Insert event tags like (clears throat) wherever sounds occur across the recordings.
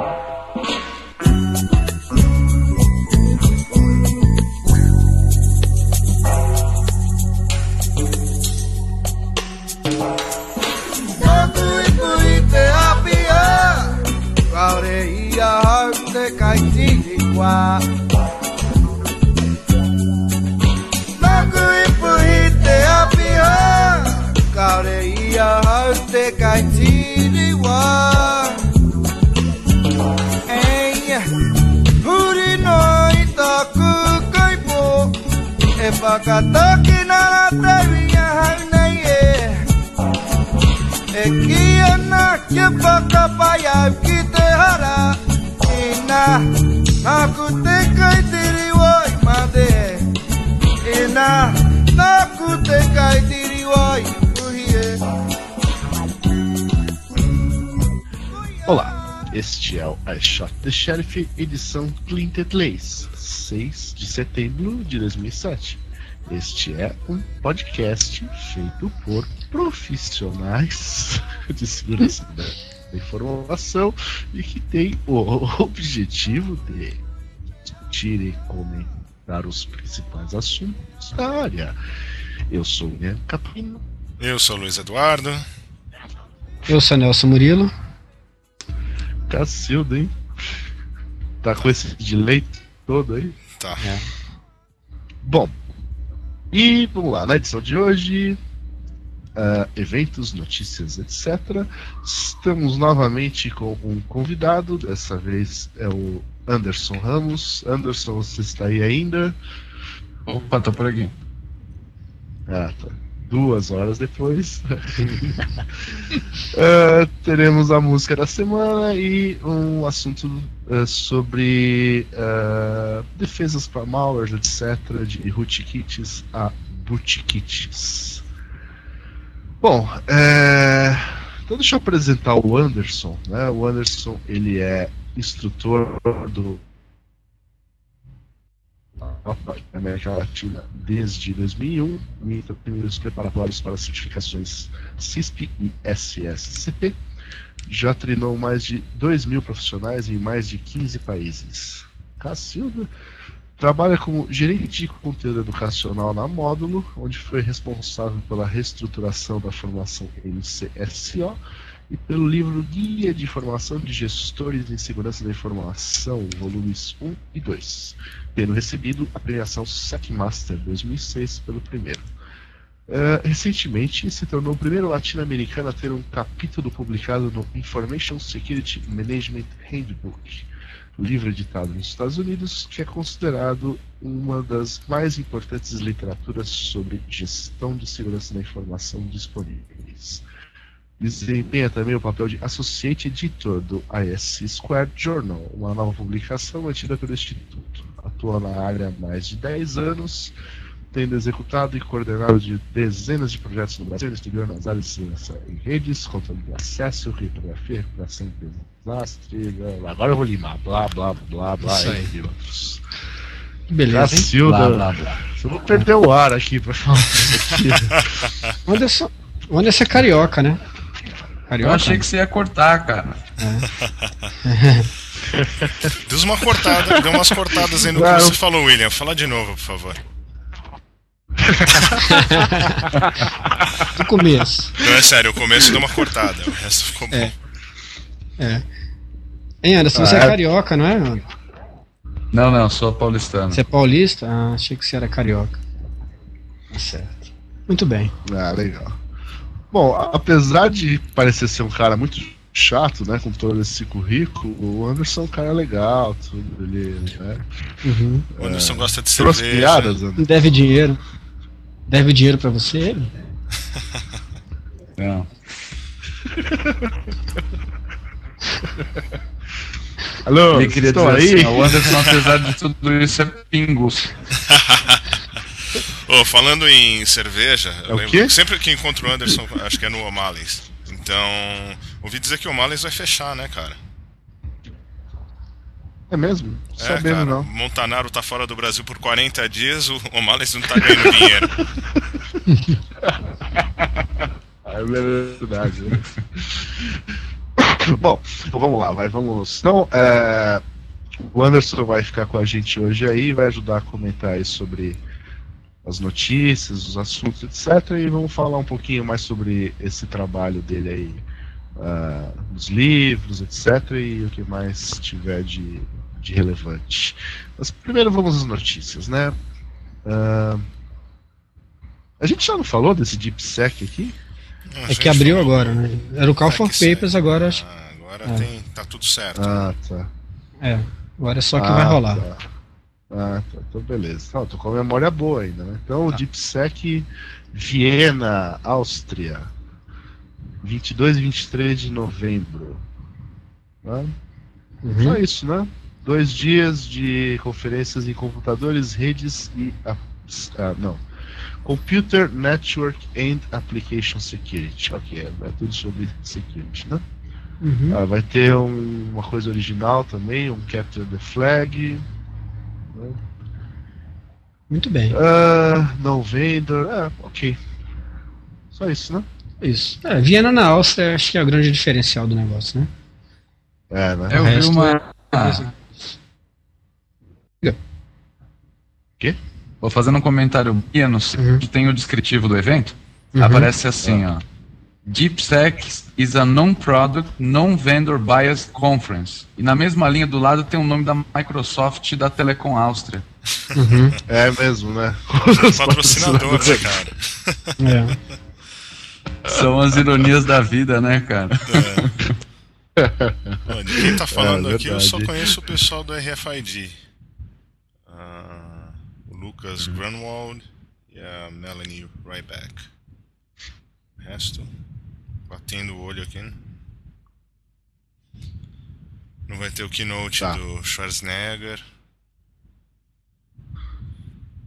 you Pakataki na teviya hainaye. Ekia na kipaka paya kite hara Ina nakute kai tiri woi made. Ina nakute kai tiri woi uhie Olá, este é o I Shot the Sheriff, edição Clinted Lace, 6 de setembro de 2007. Este é um podcast feito por profissionais (laughs) de segurança da informação e que tem o (laughs) objetivo de discutir e comentar os principais assuntos da área. Eu sou o Ian Capino. Eu sou o Luiz Eduardo. Eu sou Nelson Murilo. Cacildo, hein? Tá com esse delay todo aí? Tá. É. Bom, e vamos lá, na edição de hoje, uh, eventos, notícias, etc. Estamos novamente com um convidado, dessa vez é o Anderson Ramos. Anderson, você está aí ainda? Opa, tô por aqui. Ah, tá. Duas horas depois. uh, (laughs) teremos a música da semana e um assunto uh, sobre uh, defesas para malwares, etc., de rootkits a bootkits. Bom, é... então deixa eu apresentar o Anderson. Né? O Anderson ele é instrutor do América Latina desde 2001 e primeiros preparatórios para certificações CISP e SSCP. Já treinou mais de 2 mil profissionais em mais de 15 países. Cacilda trabalha como gerente de conteúdo educacional na Módulo, onde foi responsável pela reestruturação da formação MCSO e pelo livro Guia de Informação de Gestores em Segurança da Informação, volumes 1 e 2, tendo recebido a premiação Secmaster 2006 pelo primeiro. Uh, recentemente se tornou o primeiro latino-americano a ter um capítulo publicado no Information Security Management Handbook, livro editado nos Estados Unidos, que é considerado uma das mais importantes literaturas sobre gestão de segurança da informação disponíveis. Desempenha também o papel de Associate Editor do ISC Squared Journal, uma nova publicação mantida pelo Instituto. Atua na área há mais de 10 anos, tendo executado e coordenado de dezenas de projetos no Brasil, estudando nas áreas de segurança em redes, controle de acesso, criptografia, recuperação de desastre. Blá, blá. Agora eu vou limar, blá blá blá blá, Isso aí. Que beleza? Cacilda, Blá, blá, blá. eu vou perder o ar aqui pra falar isso aqui. (laughs) O Anderson, o Anderson é carioca, né? Eu Carioca? achei que você ia cortar, cara. (laughs) Deu uma cortada, deu umas cortadas aí no que você falou, William. Fala de novo, por favor. (laughs) Do começo. Não, é sério, o começo deu uma cortada, o resto ficou bom. É. É. Hein, Anderson, você é Ah, é. carioca, não é? Não, não, sou paulistano. Você é paulista? Ah, achei que você era carioca. Tá certo. Muito bem. Ah, legal. Bom, apesar de parecer ser um cara muito chato, né, com todo esse currículo, o Anderson é um cara legal, tudo, ele, né, Uhum. O Anderson gosta de cerveja. piadas, Anderson. Deve dinheiro. Deve dinheiro pra você, ele? Não. Alô, Ele queria dizer aí? assim, o Anderson, apesar de tudo isso, é pingus. (laughs) Ô, falando em cerveja, eu É lembro que sempre que encontro o Anderson, acho que é no O'Malley's. Então, ouvi dizer que o O'Malley's vai fechar, né, cara? É mesmo? É, Sabendo cara, não. Montanaro tá fora do Brasil por 40 dias, o O'Malley's não tá ganhando dinheiro. (laughs) É verdade. né? (laughs) Bom, então vamos lá, vai, vamos. Então, é, o Anderson vai ficar com a gente hoje aí, vai ajudar a comentar aí sobre as notícias, os assuntos, etc. E vamos falar um pouquinho mais sobre esse trabalho dele aí, uh, os livros, etc. E o que mais tiver de, de relevante. Mas primeiro vamos às notícias, né? Uh, a gente já não falou desse DeepSec aqui? Não, É que abriu falou- agora, né? Era o Call for. Papers, agora acho. Ah, agora É. tem, tá tudo certo. Ah, tá. É, agora é só que Ah, vai rolar. tá. Ah, tá. Então beleza. Não, tô com a memória boa ainda, né? Então, o Tá. DeepSec Viena, Áustria. 22 e 23 de novembro. Né? Uhum. Só isso, né? Dois dias de conferências em computadores, redes e. Ah, não. Computer Network and Application Security. Ok, é tudo sobre security, né? Uhum. Ah, vai ter um- uma coisa original também, um Capture the Flag. né? Muito bem. Ah, não vendor. É, ok. Só isso, né? Isso. É, Viena na Áustria, acho que é o grande diferencial do negócio, né? É, né? Eu vi uma. é- Quê? Vou fazendo um comentário guia no site, Uhum. tem o descritivo do evento. Uhum. Aparece assim, ó. DeepSec is a non-product, non-vendor bias conference. E na mesma linha do lado tem o nome da Microsoft e da Telecom Áustria. Uhum. É mesmo, né? (laughs) Patrocinador, né, cara? É. São as ironias da vida, né, cara? Ó, de quem tá falando É, aqui, eu só conheço o pessoal do RFID. Ah, Lucas Grunwald e a Melanie Ryback. O resto, batendo o olho aqui. né? Não vai ter o keynote Tá. do Schwarzenegger.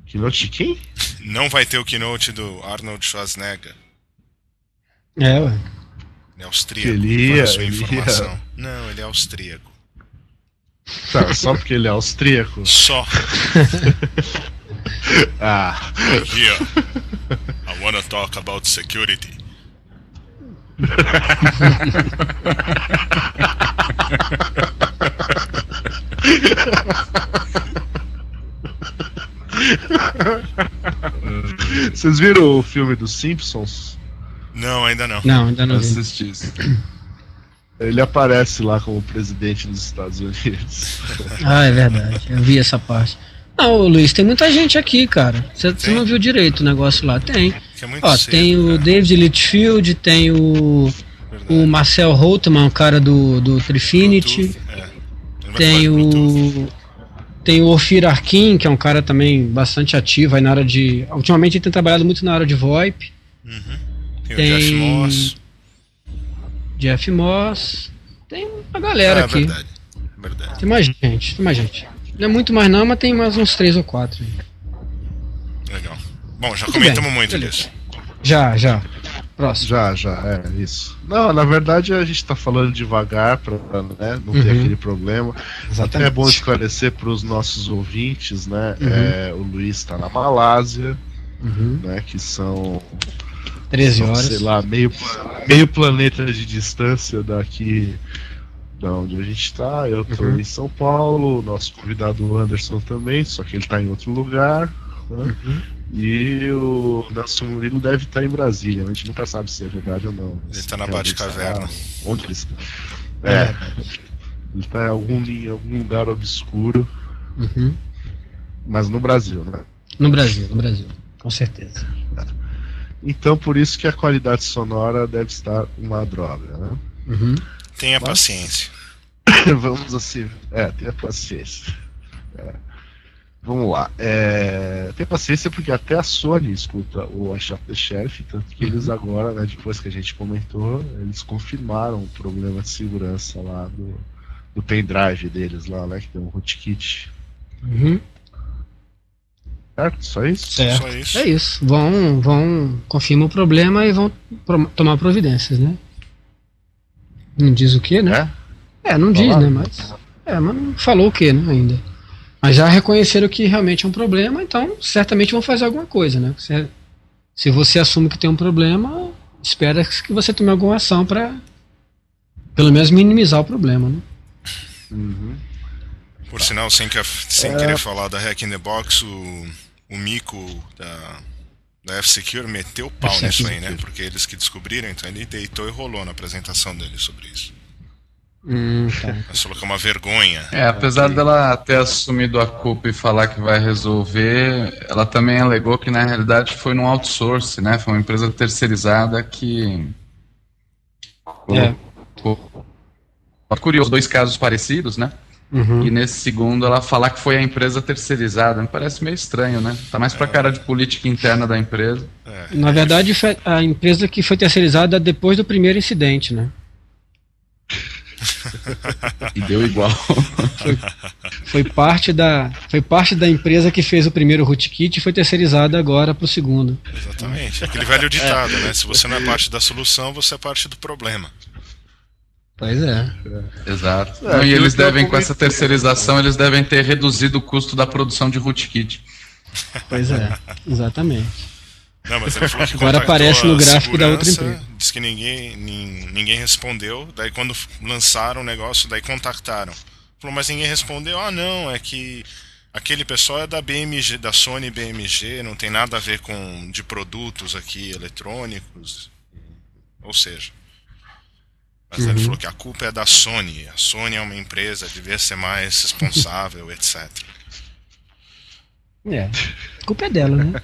Keynote de quem? (laughs) Não vai ter o keynote do Arnold Schwarzenegger. É, ué. Ele é austríaco. Ele ia- sua ele ia- informação. Não, ele é austríaco. Tá, só porque ele é austríaco. Só. (laughs) Ah, Here, I wanna talk about security. vocês viram o filme dos Simpsons? Não, ainda não. Não, ainda não Eu assisti isso. Ele aparece lá como presidente dos Estados Unidos. Ah, é verdade. Eu vi essa parte. Não, Luiz, tem muita gente aqui, cara. Você não viu direito o negócio lá? Tem. É Ó, cedo, tem o cara. David Litchfield, tem o, Verdade. o Marcel Holtman, o cara do, do Trifinity. É. Tem o. Tem o Ofir Arkin, que é um cara também bastante ativo aí na área de. Ultimamente ele tem trabalhado muito na área de VoIP. Uhum. Tem, tem- o Jeff Moss. Jeff Moss. Tem uma galera Ah, é aqui. verdade. Verdade. Tem mais gente, tem mais gente. Não é muito mais não, mas tem mais uns três ou quatro. Legal. Bom, já Muito comentamos bem, muito beleza. disso. Já, já. Próximo. Já, já, é isso. Não, na verdade a gente tá falando devagar pra né, não ter Uhum. aquele problema. Até é bom esclarecer para os nossos ouvintes, né? Uhum. é, o Luiz está na Malásia, Uhum. né? Que são, 13 são, horas. sei lá, meio, meio planeta de distância daqui da onde a gente está. Eu tô Uhum. em São Paulo, o nosso convidado Anderson também, só que ele está em outro lugar. Né? Uhum. E o Nelson Murilo deve estar em Brasília, a gente nunca sabe se é verdade ou não. Ele Se tá na Batcaverna. está- Onde ele está? É, ele está em algum, em algum lugar obscuro, Uhum. mas no Brasil, né? No Brasil, no Brasil. Com certeza. Então por isso que a qualidade sonora deve estar uma droga, né? Uhum. Tenha Mas- paciência. (coughs) Vamos assim. É, tenha paciência. É. Vamos lá. É, tenha paciência porque até a Sony escuta o I Shot the Sheriff, tanto que eles agora, né, depois que a gente comentou, eles confirmaram o problema de segurança lá do, do pendrive deles lá, né? Que tem um rootkit. Uhum. Certo? Só isso? Certo. Só isso. É isso. Vão, vão, confirmam o problema e vão pro- tomar providências, né? Não diz o que, né? É? É, não diz, né? Mas. É, mas não falou o que, né, ainda. Mas já reconheceram que realmente é um problema, então certamente vão fazer alguma coisa, né? Se, se você assume que tem um problema, espera que você tome alguma ação para pelo menos minimizar o problema, né? Uhum. Por sinal, sem, que, sem é... querer falar da Hack in the Box, o, o Mico da, da F-Secure meteu o pau F nisso aí, né? Porque eles que descobriram, então ele deitou e rolou na apresentação dele sobre isso. Hum, tá. Mas falou que é uma vergonha. É, apesar dela ter assumido a culpa e falar que vai resolver, ela também alegou que na realidade foi num outsource, né? Foi uma empresa terceirizada que. É. Curioso, dois casos parecidos, né? Uhum. E nesse segundo ela falar que foi a empresa terceirizada. Me parece meio estranho, né? Tá mais pra cara de política interna da empresa. É. Na verdade, foi a empresa que foi terceirizada depois do primeiro incidente, né? E deu igual. Foi, foi, parte da, foi parte da empresa que fez o primeiro rootkit e foi terceirizada agora para o segundo. Exatamente. Aquele velho ditado, né? Se você não é parte da solução, você é parte do problema. Pois é. Exato. É, Não, e eles devem, com essa terceirização, eles devem ter reduzido o custo da produção de rootkit. Pois é, exatamente. Não, mas ele falou que Agora aparece no gráfico da outra empresa. Diz que ninguém, nin- ninguém respondeu. Daí quando lançaram o negócio, daí contactaram. Falou, mas ninguém respondeu. Ah, não, é que aquele pessoal é da BMG, da Sony BMG, não tem nada a ver com de produtos aqui eletrônicos. Ou seja, mas Uhum. ele falou que a culpa é da Sony. A Sony é uma empresa, devia ser mais responsável, (laughs) etc. É. A culpa é dela, né?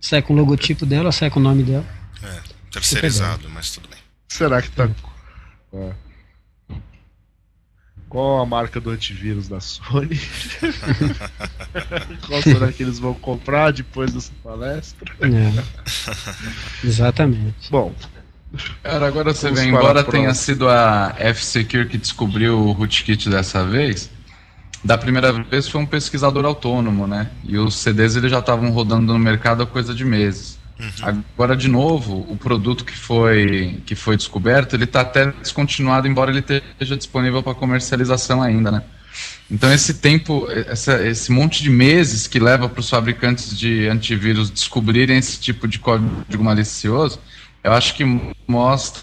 Sai com o logotipo dela, sai com o nome dela. É, terceirizado, mas tudo bem. Será que tá. É. Qual a marca do antivírus da Sony? (laughs) Qual será que eles vão comprar depois dessa palestra? É. (laughs) Exatamente. Bom, Cara, agora você vê, embora tenha próxima. sido a F-Secure que descobriu o rootkit dessa vez, da primeira vez foi um pesquisador autônomo, né? E os CDs eles já estavam rodando no mercado há coisa de meses. Agora, de novo, o produto que foi, que foi descoberto, ele está até descontinuado, embora ele esteja disponível para comercialização ainda, né? Então, esse tempo, essa- esse monte de meses que leva para os fabricantes de antivírus descobrirem esse tipo de código malicioso, eu acho que mostra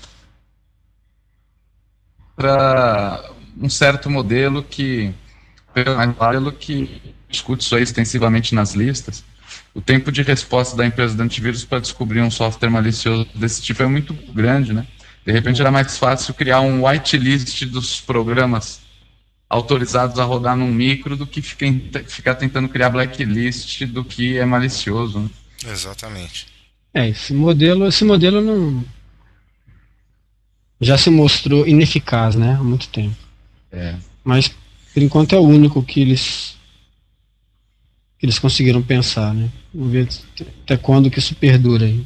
um certo modelo que, pelo que discute isso aí extensivamente nas listas, o tempo de resposta da empresa de antivírus para descobrir um software malicioso desse tipo é muito grande, né? De repente era mais fácil criar um whitelist dos programas autorizados a rodar num micro do que fica- ficar tentando criar blacklist do que é malicioso. Né? Exatamente. É, esse modelo, esse modelo não já se mostrou ineficaz, né, há muito tempo. É. Mas por enquanto é o único que eles que eles conseguiram pensar, né? Vamos ver até quando que isso perdura aí.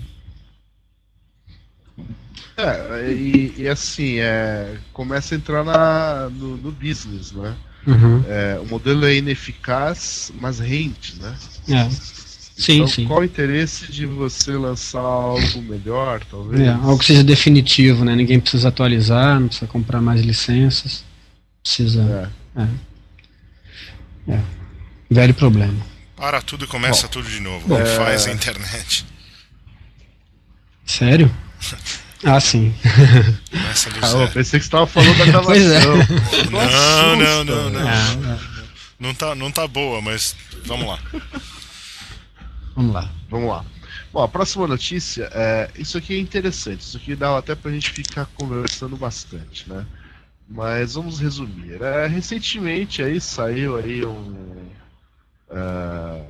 é, e, e assim, é, começa a entrar na, no, no business, né? Uhum. É, o modelo é ineficaz, mas rende, né? É. Sim, então, sim. qual o interesse de você lançar algo melhor, talvez? É, algo que seja definitivo, né? Ninguém precisa atualizar, não precisa comprar mais licenças. Precisa. É. É. Velho problema. Para tudo e começa tudo de novo. bom, é- faz a internet. Sério? (laughs) Ah, sim. Começa do Ah, eu pensei que você estava falando da gravação. (laughs) Pois é. Não, assusta, (laughs) não, não, não. velho. Ah, Não tá, não tá boa, mas vamos lá. Vamos lá. Vamos lá. Bom, a próxima notícia, é, isso aqui é interessante, isso aqui dá até pra gente ficar conversando bastante, né? Mas vamos resumir. É, recentemente aí saiu aí um. é,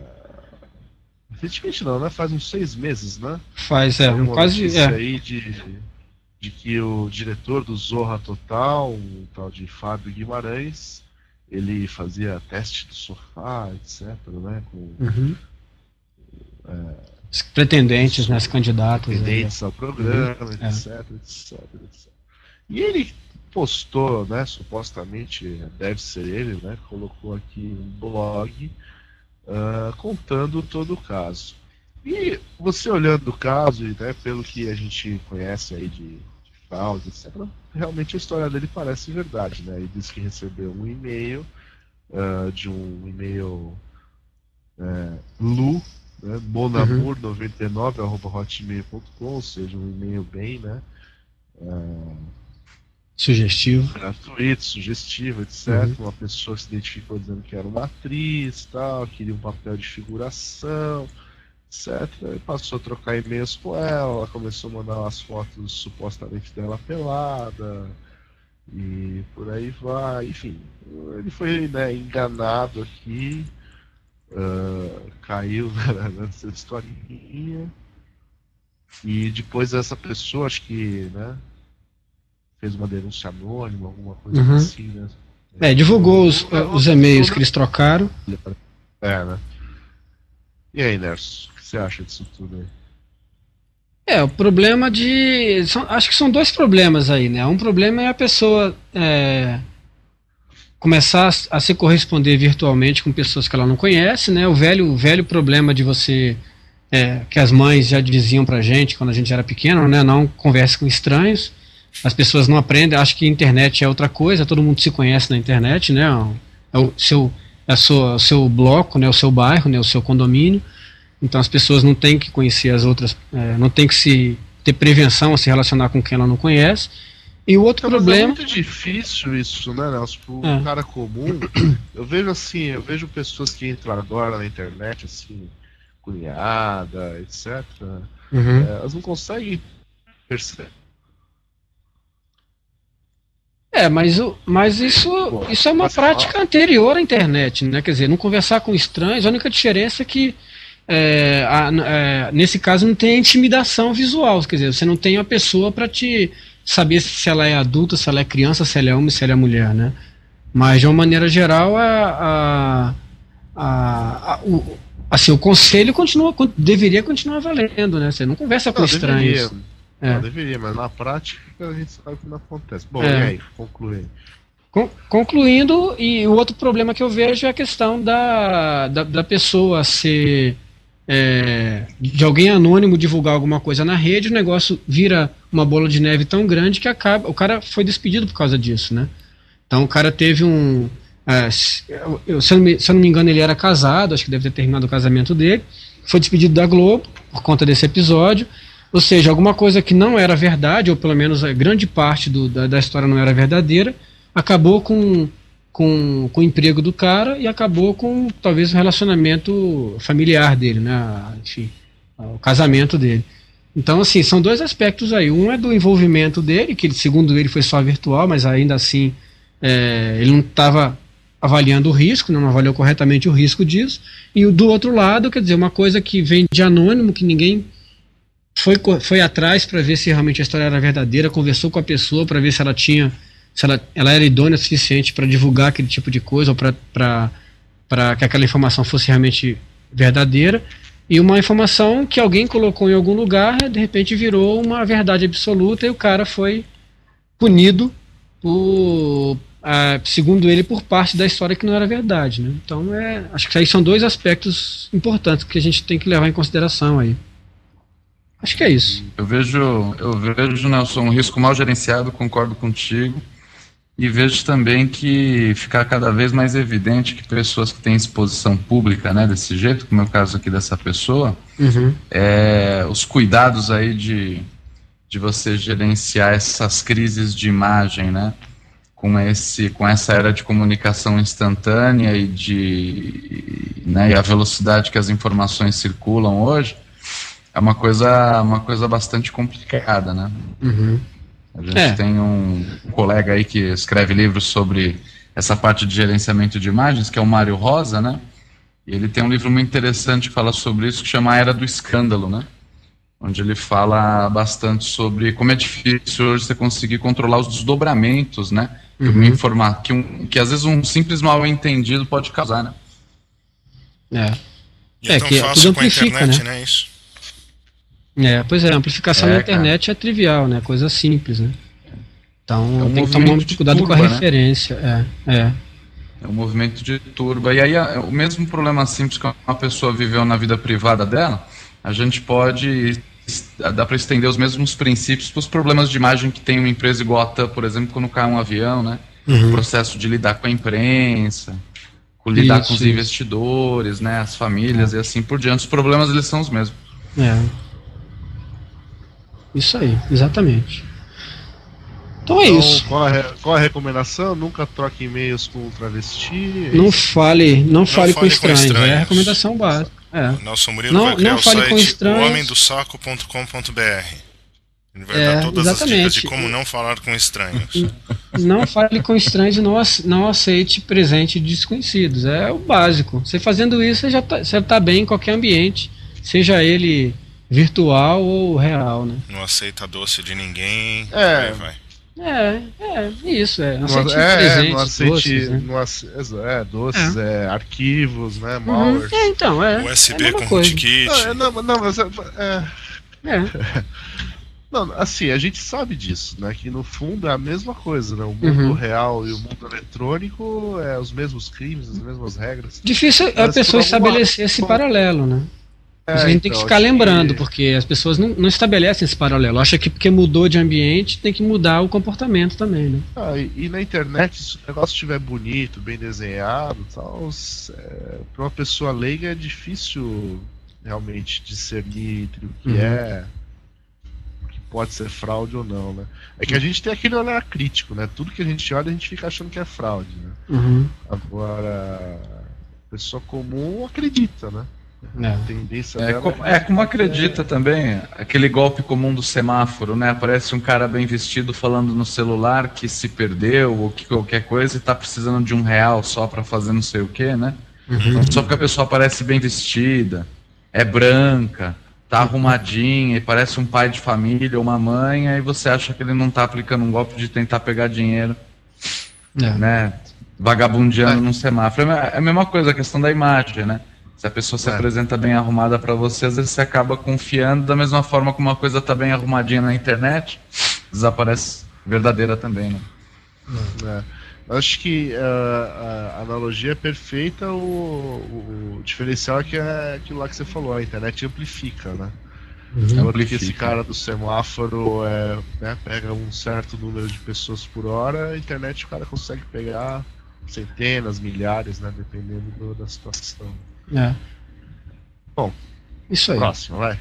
recentemente não, né? Faz uns seis meses, né? Faz, é, um uma quase. notícia É, aí de, de que o diretor do Zorra Total, o tal de Fábio Guimarães, ele fazia teste do sofá, etc, né? Com uhum. Os pretendentes, né, os candidatos. aí, pendentes ao programa, É. etc, etc, etc. E ele postou, né, supostamente, deve ser ele, né, colocou aqui um blog ah, contando todo o caso. E você olhando o caso, e né, pelo que a gente conhece aí de, de fraude, etc., realmente a história dele parece verdade, né? Ele disse que recebeu um e-mail ah, de um e-mail é, Lu, né, monamur99.hotmail.com, ou seja, um e-mail bem, né? ah, Sugestivo. Gratuito, sugestivo, etc. Uhum. Uma pessoa se identificou dizendo que era uma atriz, tal, queria um papel de figuração, etc. E passou a trocar e-mails com ela, ela começou a mandar as fotos supostamente dela pelada. E por aí vai, enfim, ele foi né, enganado aqui, uh, caiu (laughs) nessa historinha. E depois essa pessoa, acho que, né, fez uma denúncia anônima, alguma coisa uhum. assim, né? É, divulgou os, os e-mails que eles trocaram. É, né? E aí, Nerso, o que você acha disso tudo aí? É, o problema de. São, acho que são dois problemas aí, né? Um problema é a pessoa é, começar a, a, se corresponder virtualmente com pessoas que ela não conhece, né? O velho, o velho problema de você. É, que as mães já diziam pra gente quando a gente era pequeno, né? Não converse com estranhos as pessoas não aprendem, acham que internet é outra coisa, todo mundo se conhece na internet, né? É o seu, é sua, o seu bloco, né? O seu bairro, né? O seu condomínio. Então as pessoas não têm que conhecer as outras, é, não tem que se ter prevenção a se relacionar com quem ela não conhece. E o outro é, problema. É muito difícil isso, né, Nelson? Para é. cara comum. (clears throat) Eu vejo assim, eu vejo pessoas que entram agora na internet, assim, cunhada, etc. Uhum. É, elas não conseguem perceber é, mas, mas isso, isso é uma prática anterior à internet, né? Quer dizer, não conversar com estranhos, a única diferença é que é, a, é, nesse caso não tem intimidação visual, quer dizer, você não tem a pessoa para te saber se ela é adulta, se ela é criança, se ela é homem, se ela é mulher, né? Mas de uma maneira geral, a, a, a, o, assim, o conselho continua, deveria continuar valendo, né? Você não conversa com não, estranhos. Deveria. É. deveria, mas na prática a gente sabe que não acontece. Bom, é. e aí, concluindo. concluindo, e o outro problema que eu vejo é a questão da, da, da pessoa ser. É, de alguém anônimo divulgar alguma coisa na rede, o negócio vira uma bola de neve tão grande que acaba. O cara foi despedido por causa disso, né? Então o cara teve um. É, eu, se, eu me, se eu não me engano, ele era casado, acho que deve ter terminado o casamento dele. Foi despedido da Globo por conta desse episódio. Ou seja, alguma coisa que não era verdade, ou pelo menos a grande parte do, da, da, história não era verdadeira, acabou com, com, com o emprego do cara e acabou com talvez o relacionamento familiar dele, né? Enfim, o casamento dele. Então, assim, são dois aspectos aí. Um é do envolvimento dele, que segundo ele foi só virtual, mas ainda assim é, ele não estava avaliando o risco, não avaliou corretamente o risco disso. E do outro lado, quer dizer, uma coisa que vem de anônimo, que ninguém foi, foi atrás para ver se realmente a história era verdadeira, conversou com a pessoa para ver se ela tinha, se ela, ela era idônea o suficiente para divulgar aquele tipo de coisa ou para que aquela informação fosse realmente verdadeira. E uma informação que alguém colocou em algum lugar, de repente virou uma verdade absoluta e o cara foi punido por, segundo ele, por parte da história que não era verdade. Né? Então, é, acho que aí são dois aspectos importantes que a gente tem que levar em consideração aí. Acho que é isso. Eu vejo, eu vejo, Nelson, um risco mal gerenciado, concordo contigo. E vejo também que ficar cada vez mais evidente que pessoas que têm exposição pública, né, desse jeito, como é o caso aqui dessa pessoa, uhum. é, os cuidados aí de, de você gerenciar essas crises de imagem, né, com esse, com essa era de comunicação instantânea e de, né, e a velocidade que as informações circulam hoje, é uma coisa, uma coisa bastante complicada, né? Uhum. A gente é. tem um, colega aí que escreve livros sobre essa parte de gerenciamento de imagens, que é o Mário Rosa, né? E ele tem um livro muito interessante que fala sobre isso, que chama A Era do Escândalo, né? Onde ele fala bastante sobre como é difícil hoje você conseguir controlar os desdobramentos, né? Uhum. Que, informar, que, um, que às vezes um simples mal entendido pode causar, né? É. E é, é que tudo amplifica, internet, né? né? Isso. É, pois é, a amplificação é, na internet cara. é trivial, né? Coisa simples, né? Então é um tem que tomar muito cuidado turba, com a né? referência. É, é. É um movimento de turba. E aí, o mesmo problema simples que uma pessoa viveu na vida privada dela, a gente pode. dá para estender os mesmos princípios para os problemas de imagem que tem uma empresa igual a TAM, por exemplo, quando cai um avião, né? Uhum. O processo de lidar com a imprensa, com lidar isso, com os isso. investidores, né? As famílias é. e assim por diante. Os problemas eles são os mesmos. É. Isso aí, exatamente. Então é Então, isso. Qual a, qual a recomendação? Nunca troque e-mails com travesti. Não fale, não fale, com, fale com estranhos. É a estranhos. recomendação básica. É. Nelson Murilo Não- vai criar não o fale com site estranhos. homemdosaco.com.br. Ele vai É, dar todas as exatamente. dicas de como não falar com estranhos. Não fale com estranhos e não, não aceite presente de desconhecidos. É o básico. Você fazendo isso, você já tá, você tá bem em qualquer ambiente, seja ele virtual ou real, né? Não aceita doce de ninguém. É. Aí vai. É, é, isso, é. Não Não, aceite é, presentes, não aceite. doces, né? não ace- é, doces, é, arquivos, né? Uhum. Malware. É, então, é. é USB mesma com rootkit. Não, é, não, não, mas é, é, É. (laughs) não, assim, a gente sabe disso, né? Que no fundo é a mesma coisa, né? O mundo Uhum. real e o mundo eletrônico é os mesmos crimes, as mesmas regras. Difícil é a pessoa por alguma- estabelecer esse paralelo, né? É, a gente tem que então, ficar lembrando, que- porque as pessoas não, não estabelecem esse paralelo. Acha que porque mudou de ambiente tem que mudar o comportamento também, né? Ah, e, e na internet, se o negócio estiver bonito, bem desenhado tal, é, para uma pessoa leiga é difícil realmente discernir entre o que Uhum. é, o que pode ser fraude ou não, né? É que a gente tem aquele olhar crítico, né? Tudo que a gente olha a gente fica achando que é fraude, né? Uhum. Agora, a pessoa comum acredita, né? É. Tendência É, dela co- mais- é como acredita também, aquele golpe comum do semáforo, né? Aparece um cara bem vestido falando no celular que se perdeu ou que qualquer coisa e tá precisando de um real só pra fazer não sei o que, né? Então, só porque a pessoa parece bem vestida, é branca, tá arrumadinha e parece um pai de família ou uma mãe, aí você acha que ele não tá aplicando um golpe de tentar pegar dinheiro, É. né? Vagabundeando num semáforo. É a mesma coisa, a questão da imagem, né? Se a pessoa se É. apresenta bem arrumada pra você, às vezes você acaba confiando da mesma forma que uma coisa tá bem arrumadinha na internet, desaparece verdadeira também, né? É. Eu Acho que ah, a analogia é perfeita, o, o- o diferencial é que é aquilo lá que você falou, a internet amplifica, né? Uhum. Amplifica. esse cara do semáforo é, né, pega um certo número de pessoas por hora, a internet o cara consegue pegar centenas, milhares, né? Dependendo do- da situação. É. Bom, Isso aí. Próximo, vai.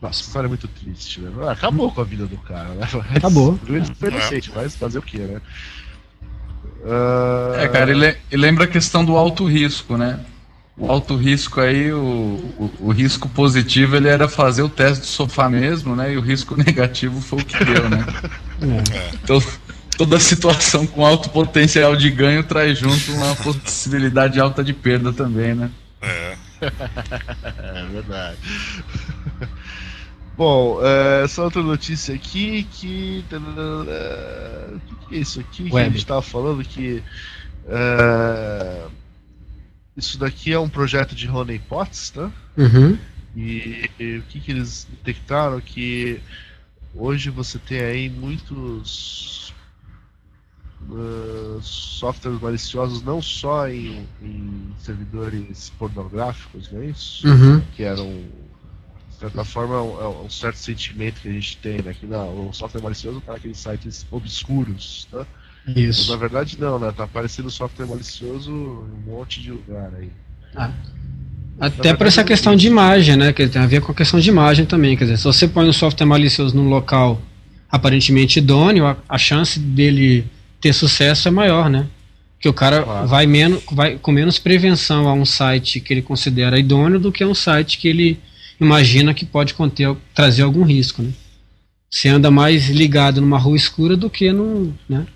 Próximo. história é muito triste, né? Ah, Acabou com a vida do cara, né? Mas- Acabou. Ele foi inocente, mas fazer o quê, né? Ah, É, cara, e, le- e lembra a questão do alto risco, né? O alto risco aí, o, o, o risco positivo ele era fazer o teste do sofá mesmo, né? E o risco (laughs) negativo foi o que deu, né? É. Então, toda situação com alto potencial de ganho traz junto uma possibilidade alta de perda também, né? É. (laughs) É verdade. (laughs) Bom, é, essa outra notícia aqui que. O que é isso aqui que a Web. gente estava falando? Que. é, isso daqui é um projeto de Honey Potts, né? Uhum. E, e o que, que eles detectaram? Que hoje você tem aí muitos uh, softwares maliciosos, não só em, em servidores pornográficos, não é isso? Uhum. Que eram, de certa forma, é um, é um certo sentimento que a gente tem, né? Que não, o software malicioso tá naqueles sites obscuros, tá? Mas, Isso. na verdade não, né? Tá aparecendo software malicioso em um monte de lugar aí. Até por essa questão de imagem, né? Que tem a ver com a questão de imagem também. Quer dizer, se você põe um software malicioso num local aparentemente idôneo, a, a chance dele ter sucesso é maior, né? Que o cara Claro. vai, menos, vai com menos prevenção a um site que ele considera idôneo do que a um site que ele imagina que pode conter, trazer algum risco, né? Você anda mais ligado numa rua escura do que num, né?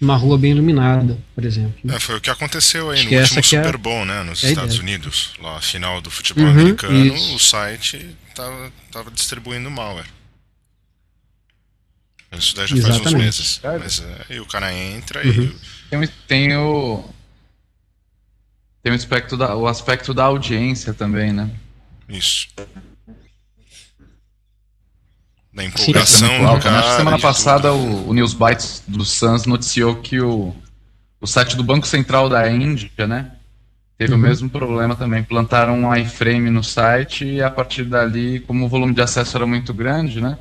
numa rua bem iluminada, por exemplo. né? É, foi o que aconteceu aí Acho no último é Super Bowl, né? Nos é Estados ideia. Unidos. Lá, a final do futebol Uhum, americano, isso. o site tava, tava distribuindo malware. Isso daí já faz uns Exatamente. meses. Sério? Mas é, e o cara entra Uhum. e. Tem, o- tem o. Tem o aspecto, da, o aspecto da audiência também, né? Isso. Da Sim, empolgação Muito do cara. Acho que semana passada o, o News Bytes do Suns noticiou que o, o site do Banco Central da Índia, né? Teve o Uhum. mesmo problema também. Plantaram um iframe no site e a partir dali, como o volume de acesso era muito grande, né?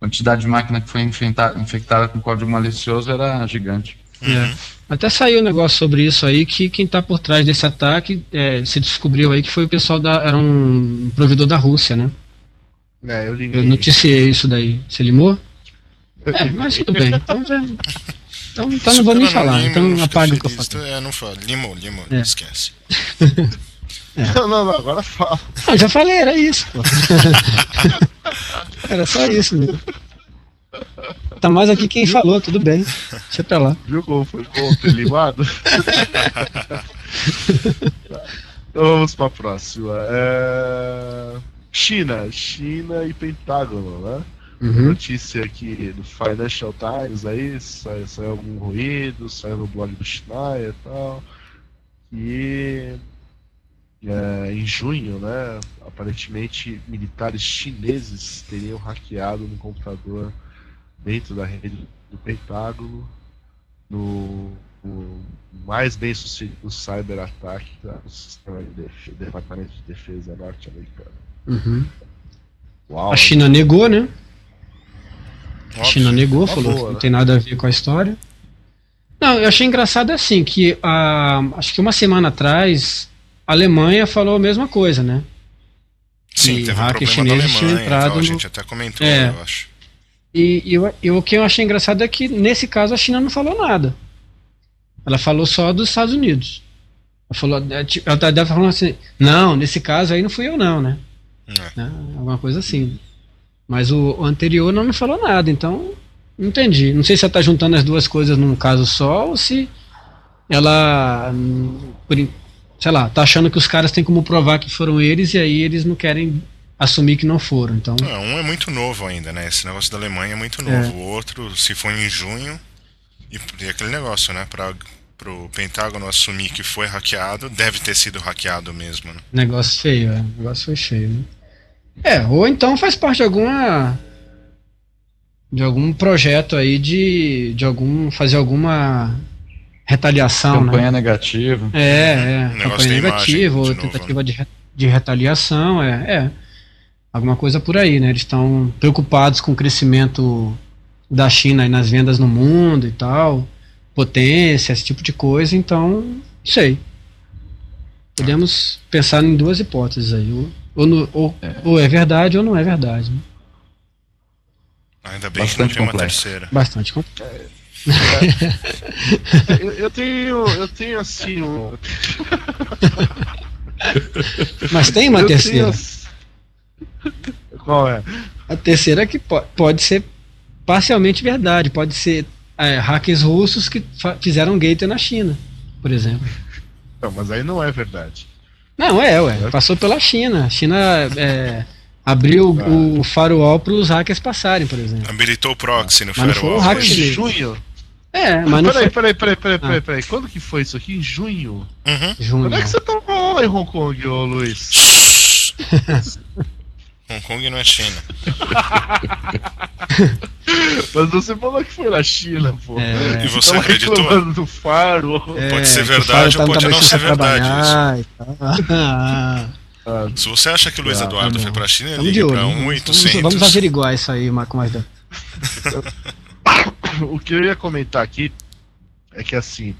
A quantidade de máquina que foi infectada, infectada com código malicioso era gigante. Uhum. Até saiu um negócio sobre isso aí, que quem está por trás desse ataque é, se descobriu aí que foi o pessoal da. Era um provedor da Rússia, né? É, eu Eu noticiei isso daí. Você limou? É, mas tudo bem. (laughs) Então, então, então não vou nem falar. Então apaga o que eu falei. É, não fala. Limou, limou, é. esquece. (laughs) É. Não, não, não, agora fala. Ah, já falei, era isso, era só isso mesmo. Tá mais aqui quem falou, tudo bem. Deixa pra lá. Viu como foi bom ter limado? então vamos pra próxima. É... China, China e Pentágono, né? Uhum. Notícia aqui do Financial Times aí, saiu, saiu algum ruído, saiu no blog do Schneier e tal. E é, em junho, né, aparentemente militares chineses teriam hackeado no computador dentro da rede do Pentágono no, no mais bem sucedido cyberataque do sistema de defesa, Departamento de Defesa norte-americano. Uhum. A China negou, né? A China negou, falou boa, que não né? tem nada a ver com a história. Não, eu achei engraçado assim, que ah, acho que uma semana atrás a Alemanha falou a mesma coisa, né? Sim, que teve um problema chineses da Alemanha, entrado então, a gente até comentou, é, eu acho. E, e, eu, e, o que eu achei engraçado é que nesse caso a China não falou nada. Ela falou só dos Estados Unidos. Ela falou, é, ela tá, tá falando assim, não, nesse caso aí não fui eu não, né? É. Né? Alguma coisa assim. Mas o, o, anterior não me falou nada, então não entendi. Não sei se ela está juntando as duas coisas num caso só ou se ela, por, sei lá, tá achando que os caras têm como provar que foram eles e aí eles não querem assumir que não foram. Então... Não, um é muito novo ainda, né? Esse negócio da Alemanha é muito novo. É. O outro, se foi em junho, e, e aquele negócio, né? Para o Pentágono assumir que foi hackeado, deve ter sido hackeado mesmo. Né? Negócio feio, é. Negócio foi feio, né? É, ou então faz parte de alguma de algum projeto aí de, de algum fazer alguma retaliação, campanha né? negativa. É, é, campanha negativa ou tentativa de, de retaliação, é, é, alguma coisa por aí, né? Eles estão preocupados com o crescimento da China nas vendas no mundo e tal, potência, esse tipo de coisa, então, não sei. Podemos pensar em duas hipóteses aí. Ou, no, ou, é. ou é verdade ou não é verdade. Né? Ainda bem Bastante que não tem uma terceira. Bastante complexo. É, eu, eu, tenho. Eu tenho assim. Um... (laughs) Mas tem uma eu terceira. Tenho... Qual é? A terceira que pode, pode ser parcialmente verdade. Pode ser é, hackers russos que fizeram gator na China, por exemplo. Não, mas aí não é verdade. Não, é, ué. Passou pela China. A China é, abriu ah. o firewall para os hackers passarem, por exemplo. Habilitou o proxy no mas firewall. Não foi um hack em junho. É, mas não peraí, foi... peraí, peraí, peraí, peraí, ah. peraí. Quando que foi isso aqui? Em junho? Uhum. junho. Quando é que você tava lá em Hong Kong, ô Luiz? (laughs) Hong Kong não é China. (laughs) Mas você falou que foi na China, pô. É, e você acreditou? do faro. É, pode ser verdade ou pode não ser verdade isso. (laughs) Se você acha que o Luiz ah, Eduardo tá foi pra China, ele liga pra 1800. Vamos, vamos averiguar isso aí com mais. (coughs) o que eu ia comentar aqui é que assim.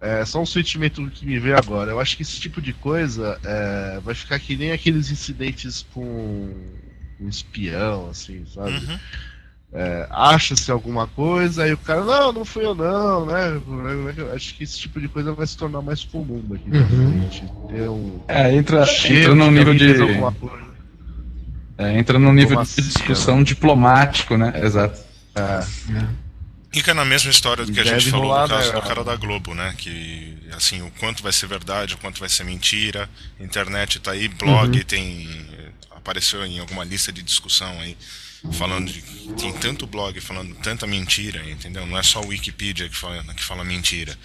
É só um sentimento que me veio agora. Eu acho que esse tipo de coisa é, vai ficar que nem aqueles incidentes com um espião, assim, sabe? Uhum. É, Acha-se alguma coisa e o cara, não, não fui eu não, né? Eu acho que esse tipo de coisa vai se tornar mais comum daqui pra uhum. frente. Ter um é, entra, entra num nível de. É, entra num nível de discussão diplomático, né? Exato. É. é. Fica na mesma história do que a gente falou no caso né, do cara da Globo, né? Que assim, o quanto vai ser verdade, o quanto vai ser mentira. Internet tá aí, blog uhum. tem. apareceu em alguma lista de discussão aí. Falando de. Tem tanto blog falando tanta mentira, entendeu? Não é só o Wikipedia que fala, que fala mentira.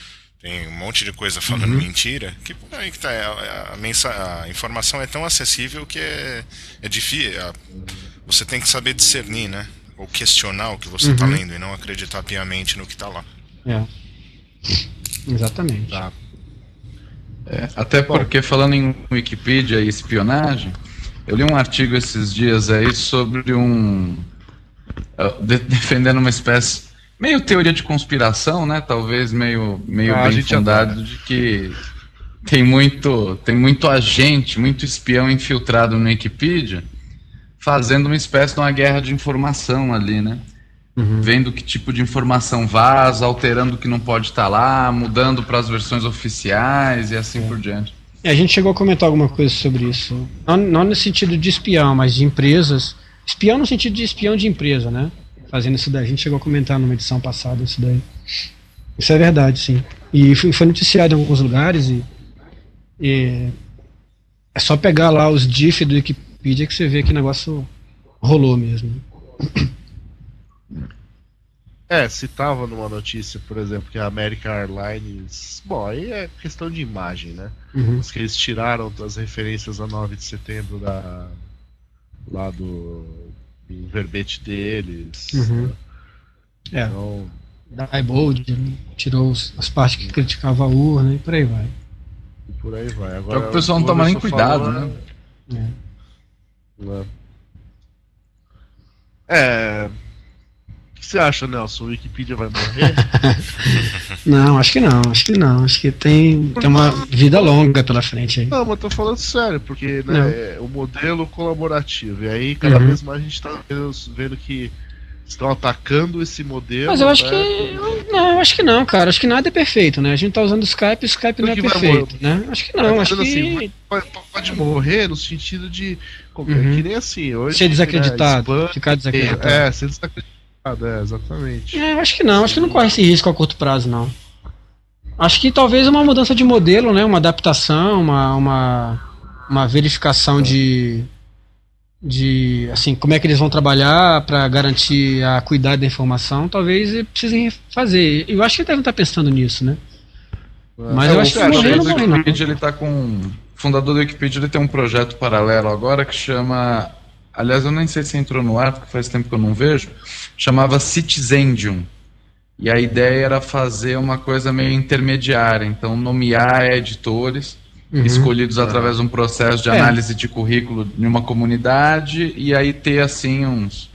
Tem um monte de coisa falando uhum. mentira. Que aí que tá. É, a, a, mensa, a, informação é tão acessível que é, é difícil. É, você tem que saber discernir, né? Ou questionar o que você está uhum. lendo e não acreditar piamente no que está lá. É. Exatamente. Tá. É, até porque falando em Wikipedia e espionagem, eu li um artigo esses dias aí sobre um uh, de, (laughs) defendendo uma espécie meio teoria de conspiração, né? Talvez meio meio ah, bem fundado de que tem muito tem muito agente, muito espião infiltrado no Wikipedia fazendo uma espécie de uma guerra de informação ali, né? uhum. vendo que tipo de informação vaza, alterando o que não pode estar tá lá, mudando para as versões oficiais e assim é. por diante. É, a gente chegou a comentar alguma coisa sobre isso. Não, não no sentido de espião, mas de empresas. Espião no sentido de espião de empresa, né? Fazendo isso daí. A gente chegou a comentar numa edição passada isso daí. Isso é verdade, sim. E foi noticiado em alguns lugares e, e é só pegar lá os diff do Wikipedia que você vê que o negócio rolou mesmo. É, citava numa notícia, por exemplo, que a American Airlines. Bom, aí é questão de imagem, né? Uhum. Os que eles tiraram das referências a 9 de setembro da, lá do, do verbete deles. Uhum. Né? É. Então, Diebold tirou as partes que criticava a urna e por aí vai. E por aí vai. Agora, o pessoal não toma nem cuidado, falou, né? É. É. O que você acha, Nelson? O Wikipedia vai morrer? (laughs) não, acho que não, acho que não. Acho que tem, tem uma vida longa pela frente aí. Não, mas tô falando sério, porque né, é o modelo colaborativo. E aí cada uhum. vez mais a gente tá vendo, vendo que estão atacando esse modelo. Mas eu acho né? que. Não, eu acho que não, cara. Acho que nada é perfeito, né? A gente tá usando o Skype e o Skype não é perfeito, né? Acho que não, acho que. Assim, pode, pode, morrer no sentido de. Uhum. Que nem assim. Hoje, ser desacreditado. Né, ficar desacreditado. É, ser desacreditado, é, exatamente. É, eu acho que não, acho que não corre esse risco a curto prazo, não. Acho que talvez uma mudança de modelo, né? Uma adaptação, uma, uma, uma verificação de de assim como é que eles vão trabalhar para garantir a cuidar da informação, talvez precisem fazer. Eu acho que devem estar pensando nisso, né? É. Mas é, eu acho que o Wikipedia ele tá com o fundador do Wikipedia ele tem um projeto paralelo agora que chama, aliás eu nem sei se entrou no ar porque faz tempo que eu não vejo, chamava Citizendium. E a ideia era fazer uma coisa meio intermediária, então nomear editores uhum. escolhidos através de um processo de é. análise é. de currículo em uma comunidade e aí ter assim uns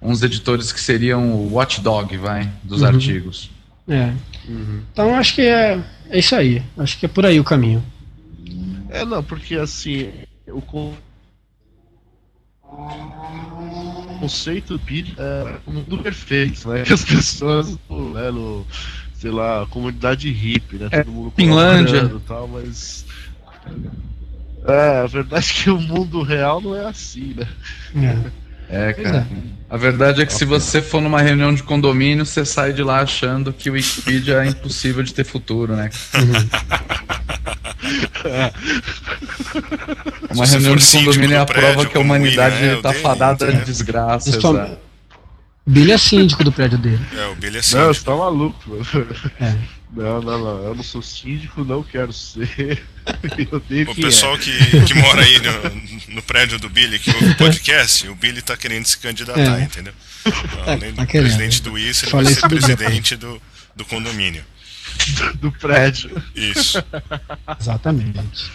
uns editores que seriam o watchdog, vai, dos uhum. artigos. É. Uhum. Então acho que é, é isso aí. Acho que é por aí o caminho. É não, porque assim o conceito do é o mundo perfeito, né? Que as pessoas, né, no, sei lá, comunidade hippie, né? É, Todo mundo Finlândia tal, mas é, a verdade é que o mundo real não é assim, né? É, é cara. A verdade é que se você for numa reunião de condomínio, você sai de lá achando que o Wikipedia é impossível de ter futuro, né? É. (laughs) Uma reunião de condomínio é a prova que a humanidade está né? fadada de desgraça. Billy é síndico do prédio dele. É, o Billy é síndico. Não, você tá maluco, mano. É. Não, não, não. Eu não sou síndico, não quero ser. (laughs) o pessoal é. que, que mora aí no, no, prédio do Billy, que ouve o podcast, o Billy tá querendo se candidatar, é. entendeu? Então, (laughs) além do tá presidente do ISA, ele Falei vai ser presidente do, do condomínio. (laughs) Do, prédio. Isso. Exatamente.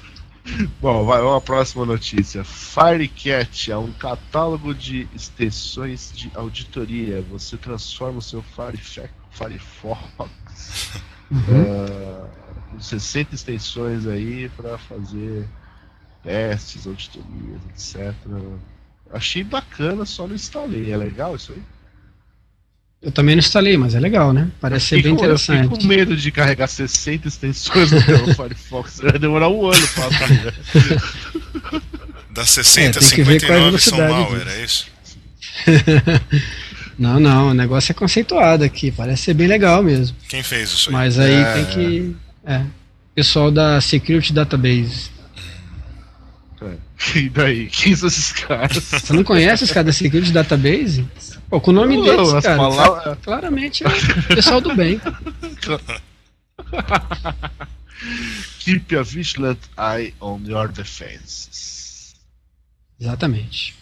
Bom, vai uma próxima notícia. Firecat é um catálogo de extensões de auditoria. Você transforma o seu Firefox, Firefox uhum. uh, 60 extensões aí para fazer testes, auditorias, etc. Achei bacana, só não instalei. É legal isso aí? Eu também não instalei, mas é legal, né? Parece ser bem com, interessante. Eu fiquei com medo de carregar 60 extensões no meu (laughs) Firefox. Vai demorar um ano pra carregar. Das 60 é, a 59 são malware, é isso? (laughs) não, não, o negócio é conceituado aqui, parece ser bem legal mesmo. Quem fez isso aí? Mas aí é... tem que. É. Pessoal da Security Database. É. (laughs) E daí? Quem são esses caras? (laughs) Você não conhece os caras da Security Database? Pô, com o nome deles, cara, palavras... claramente é o pessoal do bem. (laughs) Keep a vigilant eye on your defenses. Exatamente.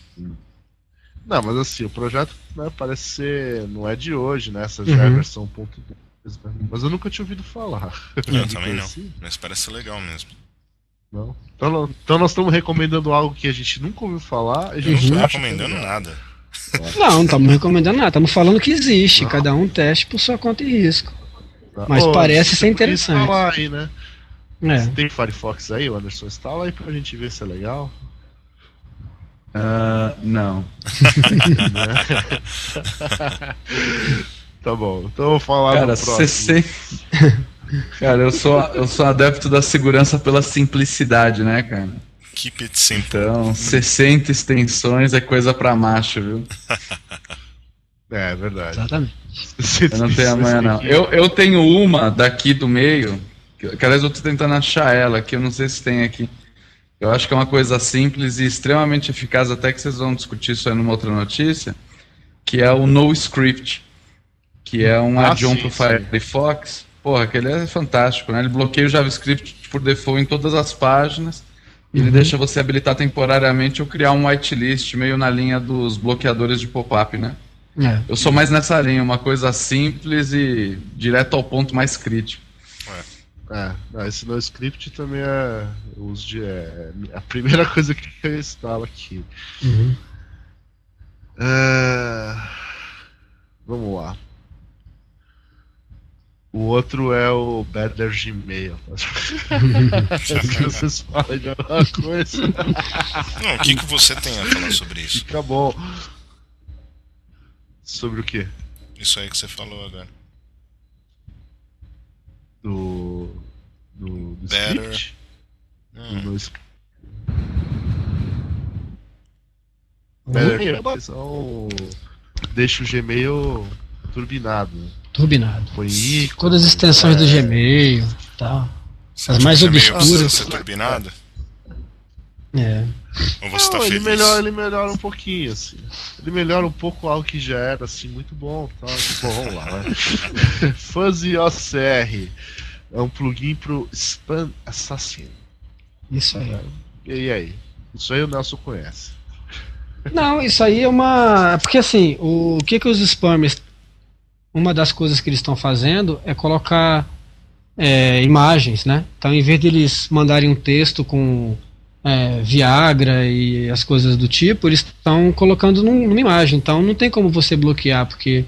Não, mas assim, o projeto né, parece ser. não é de hoje, né? Essa já uhum. é a versão ponto né, Mas eu nunca tinha ouvido falar. Eu também não. Mas parece ser legal mesmo. Não. Então, então nós estamos recomendando algo que a gente nunca ouviu falar. A gente não está recomendando nada. Não, não estamos recomendando nada, estamos falando que existe, não. cada um teste por sua conta e risco. Mas oh, parece ser interessante. Aí, né? é. Você tem Firefox aí, o Anderson instala aí pra gente ver se é legal. Uh, não. (laughs) tá bom, então eu vou falar Cara, CC... (laughs) cara, eu sou, eu sou adepto da segurança pela simplicidade, né, cara? Keep it simple. Então, 60 extensões é coisa pra macho, viu? É, é verdade. Exatamente. Eu não tenho amanhã, não. Eu, eu tenho uma daqui do meio, que, que aliás eu tô tentando achar ela, que eu não sei se tem aqui. Eu acho que é uma coisa simples e extremamente eficaz, até que vocês vão discutir isso aí numa outra notícia, que é o NoScript, que é um ah, add-on pro Firefox. Porra, aquele é fantástico, né? Ele bloqueia o JavaScript por default em todas as páginas. E ele uhum. deixa você habilitar temporariamente ou criar um whitelist meio na linha dos bloqueadores de pop-up, né? É. Eu sou mais nessa linha, uma coisa simples e direto ao ponto mais crítico. É, é esse no script também é, uso de, é, é a primeira (laughs) coisa que eu instalo aqui. Uhum. É, vamos lá. O outro é o Better Gmail. (laughs) vocês falam de alguma coisa. Não, (laughs) o que, que você tem a falar sobre isso? Fica bom. Sobre o quê? Isso aí que você falou agora. Do. Do. do. Script? Hum. Do script. Better então, deixa o Gmail turbinado. Turbinado. Foi ícone, Todas as extensões é... do Gmail tal. As mais obscuras. Ser turbinado? É. Ou você tá Não, tá ele melhora, ele melhora um pouquinho, assim. Ele melhora um pouco algo que já era, assim, muito bom. Tá? Bom, vamos lá, né? (laughs) Fuzzy OCR é um plugin pro Spam Assassin. Isso aí. E aí? Isso aí o Nelson conhece. Não, isso aí é uma. Porque assim, o, o que que os spammers. Uma das coisas que eles estão fazendo é colocar é, imagens, né? Então, em vez de eles mandarem um texto com é, Viagra e as coisas do tipo, eles estão colocando num, numa imagem. Então não tem como você bloquear, porque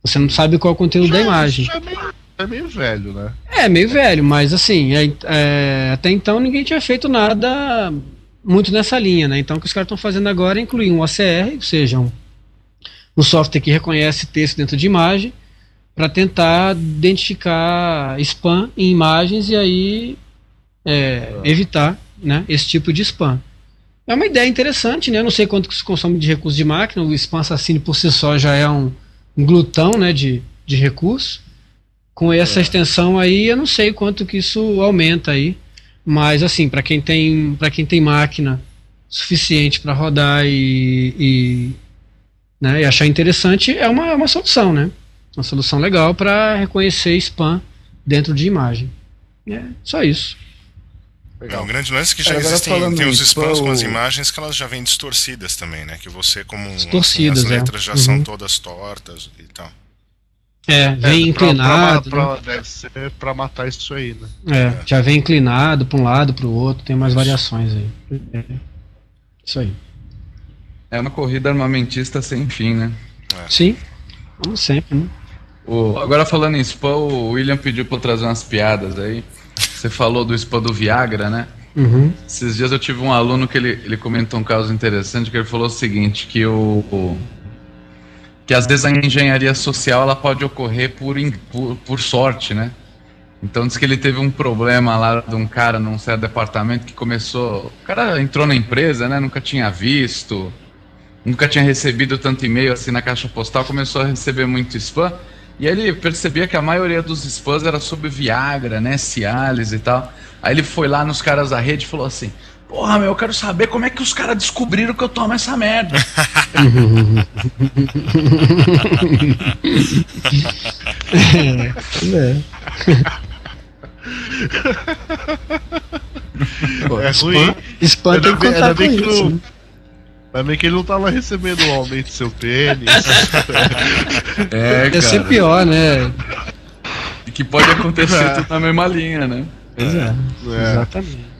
você não sabe qual é o conteúdo já, da imagem. É meio, é meio, velho, né? É, meio velho, mas assim, é, é, até então ninguém tinha feito nada muito nessa linha, né? Então o que os caras estão fazendo agora é incluir um OCR, ou seja, um, um software que reconhece texto dentro de imagem, para tentar identificar spam em imagens e aí é, evitar né, esse tipo de spam. É uma ideia interessante, né? Eu não sei quanto se consome de recursos de máquina, o spam assassino por si só já é um, um glutão né, de, de recursos. Com essa é. extensão aí, eu não sei quanto que isso aumenta aí. Mas assim, para quem tem para quem tem máquina suficiente para rodar e, e, né, e achar interessante, é uma, é uma solução, né? Uma solução legal para reconhecer spam dentro de imagem. É só isso. Legal. É, um grande lance é que já é, existem tem os spams com as imagens que elas já vêm distorcidas também, né? Que você, como distorcidas, assim, as letras é. já uhum. são todas tortas e tal. É, vem é, inclinado. Pra, pra, né? Deve ser pra matar isso aí, né? É, já vem inclinado pra um lado, pro outro, tem mais variações aí. É, isso aí. É uma corrida armamentista sem fim, né? É. Sim, como sempre, né? O, agora falando em spam, o William pediu pra eu trazer umas piadas aí. Você falou do spam do Viagra, né? Uhum. Esses dias eu tive um aluno que ele, ele comentou um caso interessante que ele falou o seguinte, que o, o que às vezes a engenharia social ela pode ocorrer por, por, por sorte, né? Então diz que ele teve um problema lá de um cara num certo departamento que começou. O cara entrou na empresa, né? Nunca tinha visto, nunca tinha recebido tanto e-mail assim na caixa postal, começou a receber muito spam. E aí ele percebia que a maioria dos spams era sobre Viagra, né? Cialis e tal. Aí ele foi lá nos caras da rede e falou assim: Porra, meu, eu quero saber como é que os caras descobriram que eu tomo essa merda. é. Pô, é ruim. Spam tem que contar com isso. Mas bem que ele não tava recebendo o aumento do seu pênis. (laughs) é, Ia ser pior, né? E que pode acontecer é. tudo na mesma linha, né? Pois é. é. Exatamente.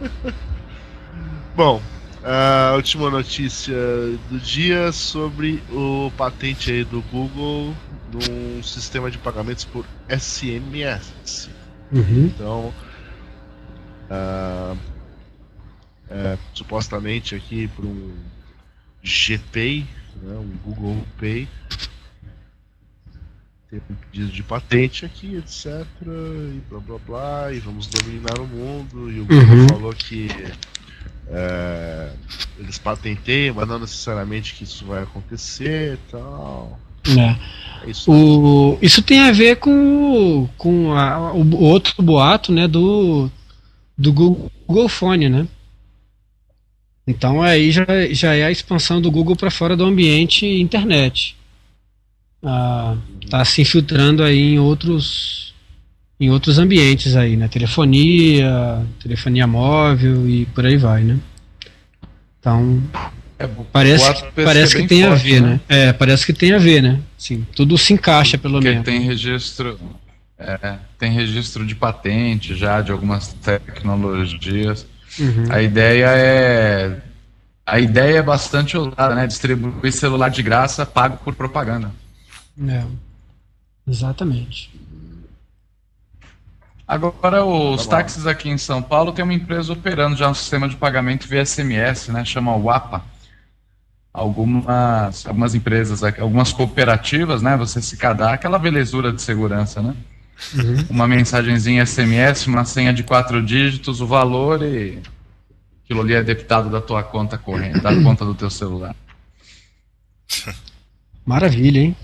(laughs) Bom, a última notícia do dia sobre o patente aí do Google num sistema de pagamentos por SMS. Uhum. Então, uh, é, supostamente aqui para um GPay, né, um Google Pay. Tem um pedido de patente aqui, etc. E blá blá blá. E vamos dominar o mundo. E o Google Uhum. falou que é, eles patenteiam, mas não necessariamente que isso vai acontecer e tal. É. É isso. O, isso tem a ver com, com a- o, outro boato né, do, do Google, Google Phone, né? Então aí já, já é a expansão do Google para fora do ambiente internet. Está se infiltrando aí em outros em outros ambientes aí, né? Telefonia, telefonia móvel e por aí vai, né? Então É, parece, que- parece parece que tem a forte, ver, né? É, parece que tem a ver, né? Sim, tudo se encaixa pelo Porque menos. tem registro, é, tem registro de patente já de algumas tecnologias. Uhum. A ideia é a ideia é bastante usada, né? Distribuir celular de graça pago por propaganda. É. Exatamente. Agora, os Tá táxis aqui em São Paulo tem uma empresa operando já um sistema de pagamento via SMS, né? Chama WAPA. Algumas, algumas empresas, aqui, algumas cooperativas, né? Você se cadastra, aquela belezura de segurança, né? Uhum. Uma mensagenzinha SMS, uma senha de quatro dígitos, o valor e aquilo ali é debitado da tua conta corrente, da conta do teu celular. Maravilha, hein?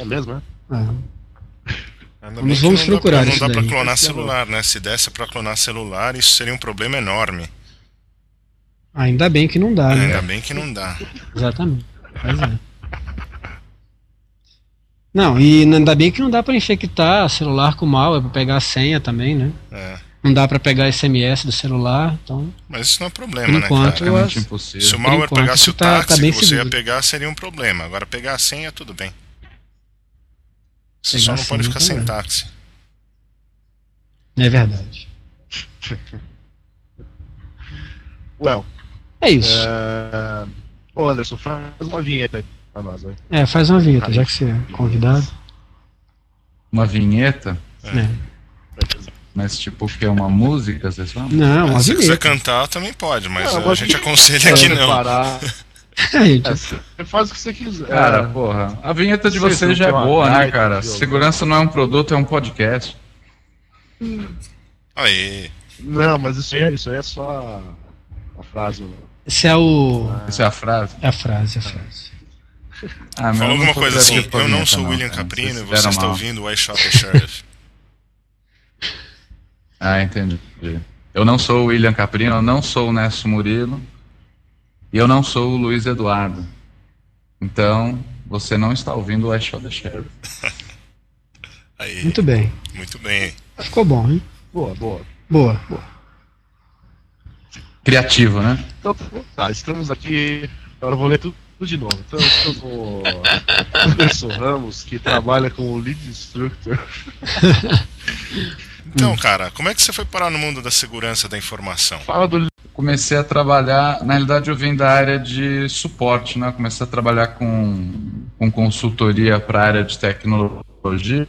É mesmo, né? É. Ainda Vamos- procurar dá pra, isso Não dá pra daí. clonar celular, né? Se desse pra clonar celular, isso seria um problema enorme. Ainda bem que não dá, né? Ainda bem que não dá. Exatamente. Pois é. Não, e ainda bem que não dá pra infectar celular com malware, pra pegar a senha também, né? É. Não dá pra pegar SMS do celular, então, Mas isso não é problema, por né, enquanto, cara? As- impossível. Se o malware enquanto pegasse o tá- táxi tá bem que você ia seguro. pegar, seria um problema. Agora pegar a senha, tudo bem. Você Pegar só não pode ficar sem é. táxi. é verdade. (laughs) Well, É isso. é... Ô Anderson, faz uma vinheta aí pra nós, né? É, faz uma vinheta, já que você é convidado. Uma vinheta, É. mas tipo que é uma música, vocês falam? Não, uma Se você quiser vinheta. cantar, também pode, mas Não, a gente aconselha que não. Parar. (laughs) (laughs) É, gente, É, você faz o que você quiser. Cara, porra, a vinheta de Vocês não já é boa, né, cara? Segurança não é um produto, é um podcast. Aí. Não, mas isso aí, é- isso aí é só a, frase. né? esse é o. Essa é a frase. É a frase, é a frase. Ah, Fala eu não alguma sou coisa assim. Eu não sou William. Caprino e você está mal. ouvindo o I Shot the Sheriff. (laughs) Ah, entendi. Eu não sou o William Caprino, eu não sou o Nécio Murilo e eu não sou o Luiz Eduardo. Então, você não está ouvindo o I Shot the Sheriff. (laughs) Aí. Muito bem. Muito bem. Ficou bom, hein? Boa, boa. Boa, boa. Criativo, né? Então, tá, estamos aqui. Agora eu vou ler tudo, tudo de novo. Então, estamos com o Anderson Ramos, que trabalha como lead instructor. (laughs) Então, cara, como é que você foi parar no mundo da segurança da informação? Fala do. Comecei a trabalhar, na realidade eu vim da área de suporte, né? Comecei a trabalhar com, com consultoria para a área de tecnologia,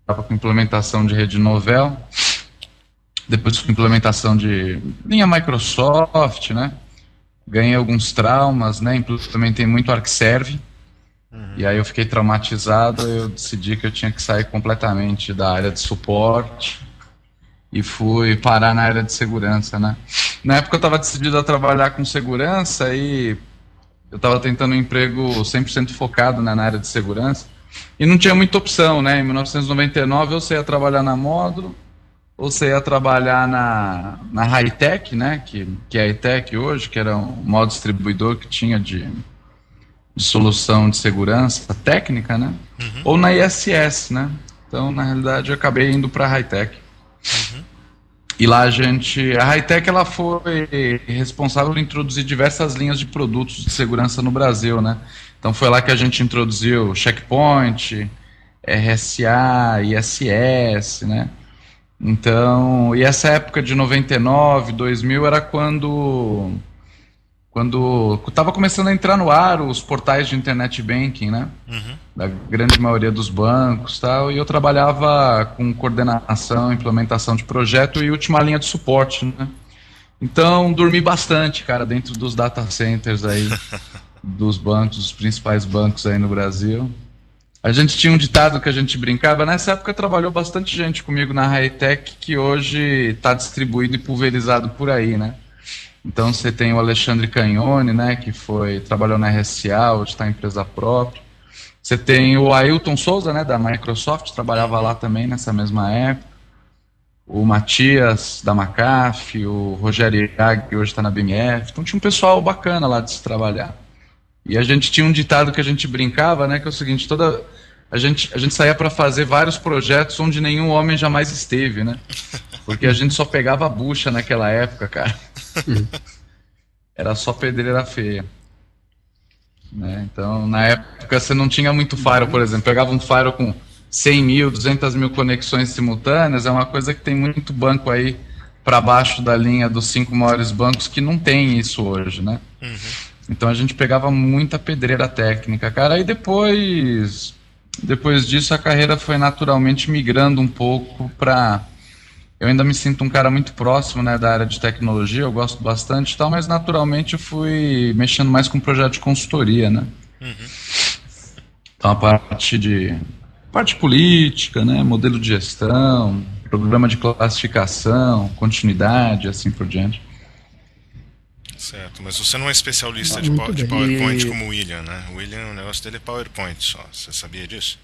estava com implementação de rede novel, depois com implementação de linha Microsoft, né? Ganhei alguns traumas, né? Implementei muito ArcServe. E aí eu fiquei traumatizado, eu decidi que eu tinha que sair completamente da área de suporte e fui parar na área de segurança, né? Na época eu estava decidido a trabalhar com segurança e eu estava tentando um emprego 100% focado né, na área de segurança e não tinha muita opção, né? Em 1999 ou você ia trabalhar na Módulo ou você ia trabalhar na, na Hightech, né? Que, que é a Hightech hoje, que era um modo distribuidor que tinha de, de solução de segurança técnica, né? Ou na ISS, né? Então, na realidade, eu acabei indo para a Hightech. E lá a gente, a Hightech ela foi responsável por introduzir diversas linhas de produtos de segurança no Brasil, né? Então foi lá que a gente introduziu Checkpoint, RSA, ISS, né? Então, e essa época de 99, 2000 era quando quando estava começando a entrar no ar os portais de internet banking, né? Uhum. da grande maioria dos bancos tal, e eu trabalhava com coordenação, implementação de projeto e última linha de suporte, né? Então, dormi bastante, cara, dentro dos data centers aí, (laughs) dos bancos, dos principais bancos aí no Brasil. A gente tinha um ditado que a gente brincava. Nessa época trabalhou bastante gente comigo na Hightech, que hoje está distribuído e pulverizado por aí, né? Então você tem o Alexandre Canhone, né, que foi trabalhou na RSA, hoje está em empresa própria. Você tem o Ailton Souza, né, da Microsoft, trabalhava lá também nessa mesma época. O Matias da McAfee, o Rogério Iag, que hoje está na BMF. Então tinha um pessoal bacana lá de se trabalhar. E a gente tinha um ditado que a gente brincava, né, que é o seguinte, toda a gente, a gente saía para fazer vários projetos onde nenhum homem jamais esteve, né? Porque a gente só pegava bucha naquela época, cara. (laughs) Era só pedreira feia. Né? Então, na época, você não tinha muito firewall, por exemplo. Pegava um firewall com 100 mil, 200 mil conexões simultâneas, é uma coisa que tem muito banco aí para baixo da linha dos cinco maiores bancos que não tem isso hoje, né? Uhum. Então a gente pegava muita pedreira técnica, cara. E depois, depois disso, a carreira foi naturalmente migrando um pouco para eu ainda me sinto um cara muito próximo né, da área de tecnologia, eu gosto bastante e tal, mas naturalmente eu fui mexendo mais com projeto de consultoria, né? Uhum. Então a parte de parte política, né, modelo de gestão, programa de classificação, continuidade, assim por diante. Certo, mas você não é especialista de, de PowerPoint como o William, né? O William, o negócio dele é PowerPoint só. Você sabia disso?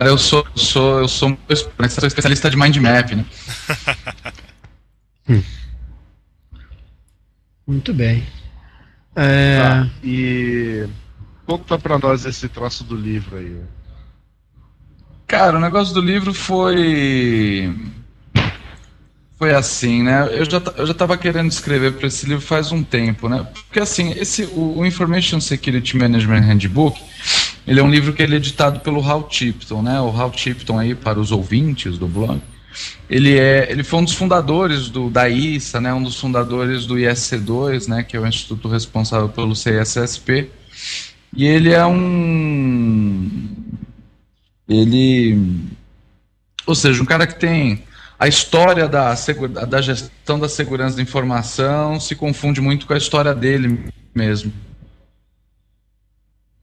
Eu sou, sou, eu sou, sou especialista de mind map, né? (laughs) hum. Muito bem. É... Tá, e conta pra nós esse troço do livro aí. Cara, o negócio do livro foi. Foi assim, né? Eu já, eu já tava querendo escrever para esse livro faz um tempo, né? Porque assim, esse, o, o Information Security Management Handbook ele é um livro que ele é editado pelo Hal Tipton, né? O Hal Tipton aí para os ouvintes do blog. Ele é, ele foi um dos fundadores do da ISA, né? Um dos fundadores do ISC2, né? Que é o instituto responsável pelo CSSP. E ele é um ele ou seja, um cara que tem a história da, da gestão da segurança da informação se confunde muito com a história dele mesmo.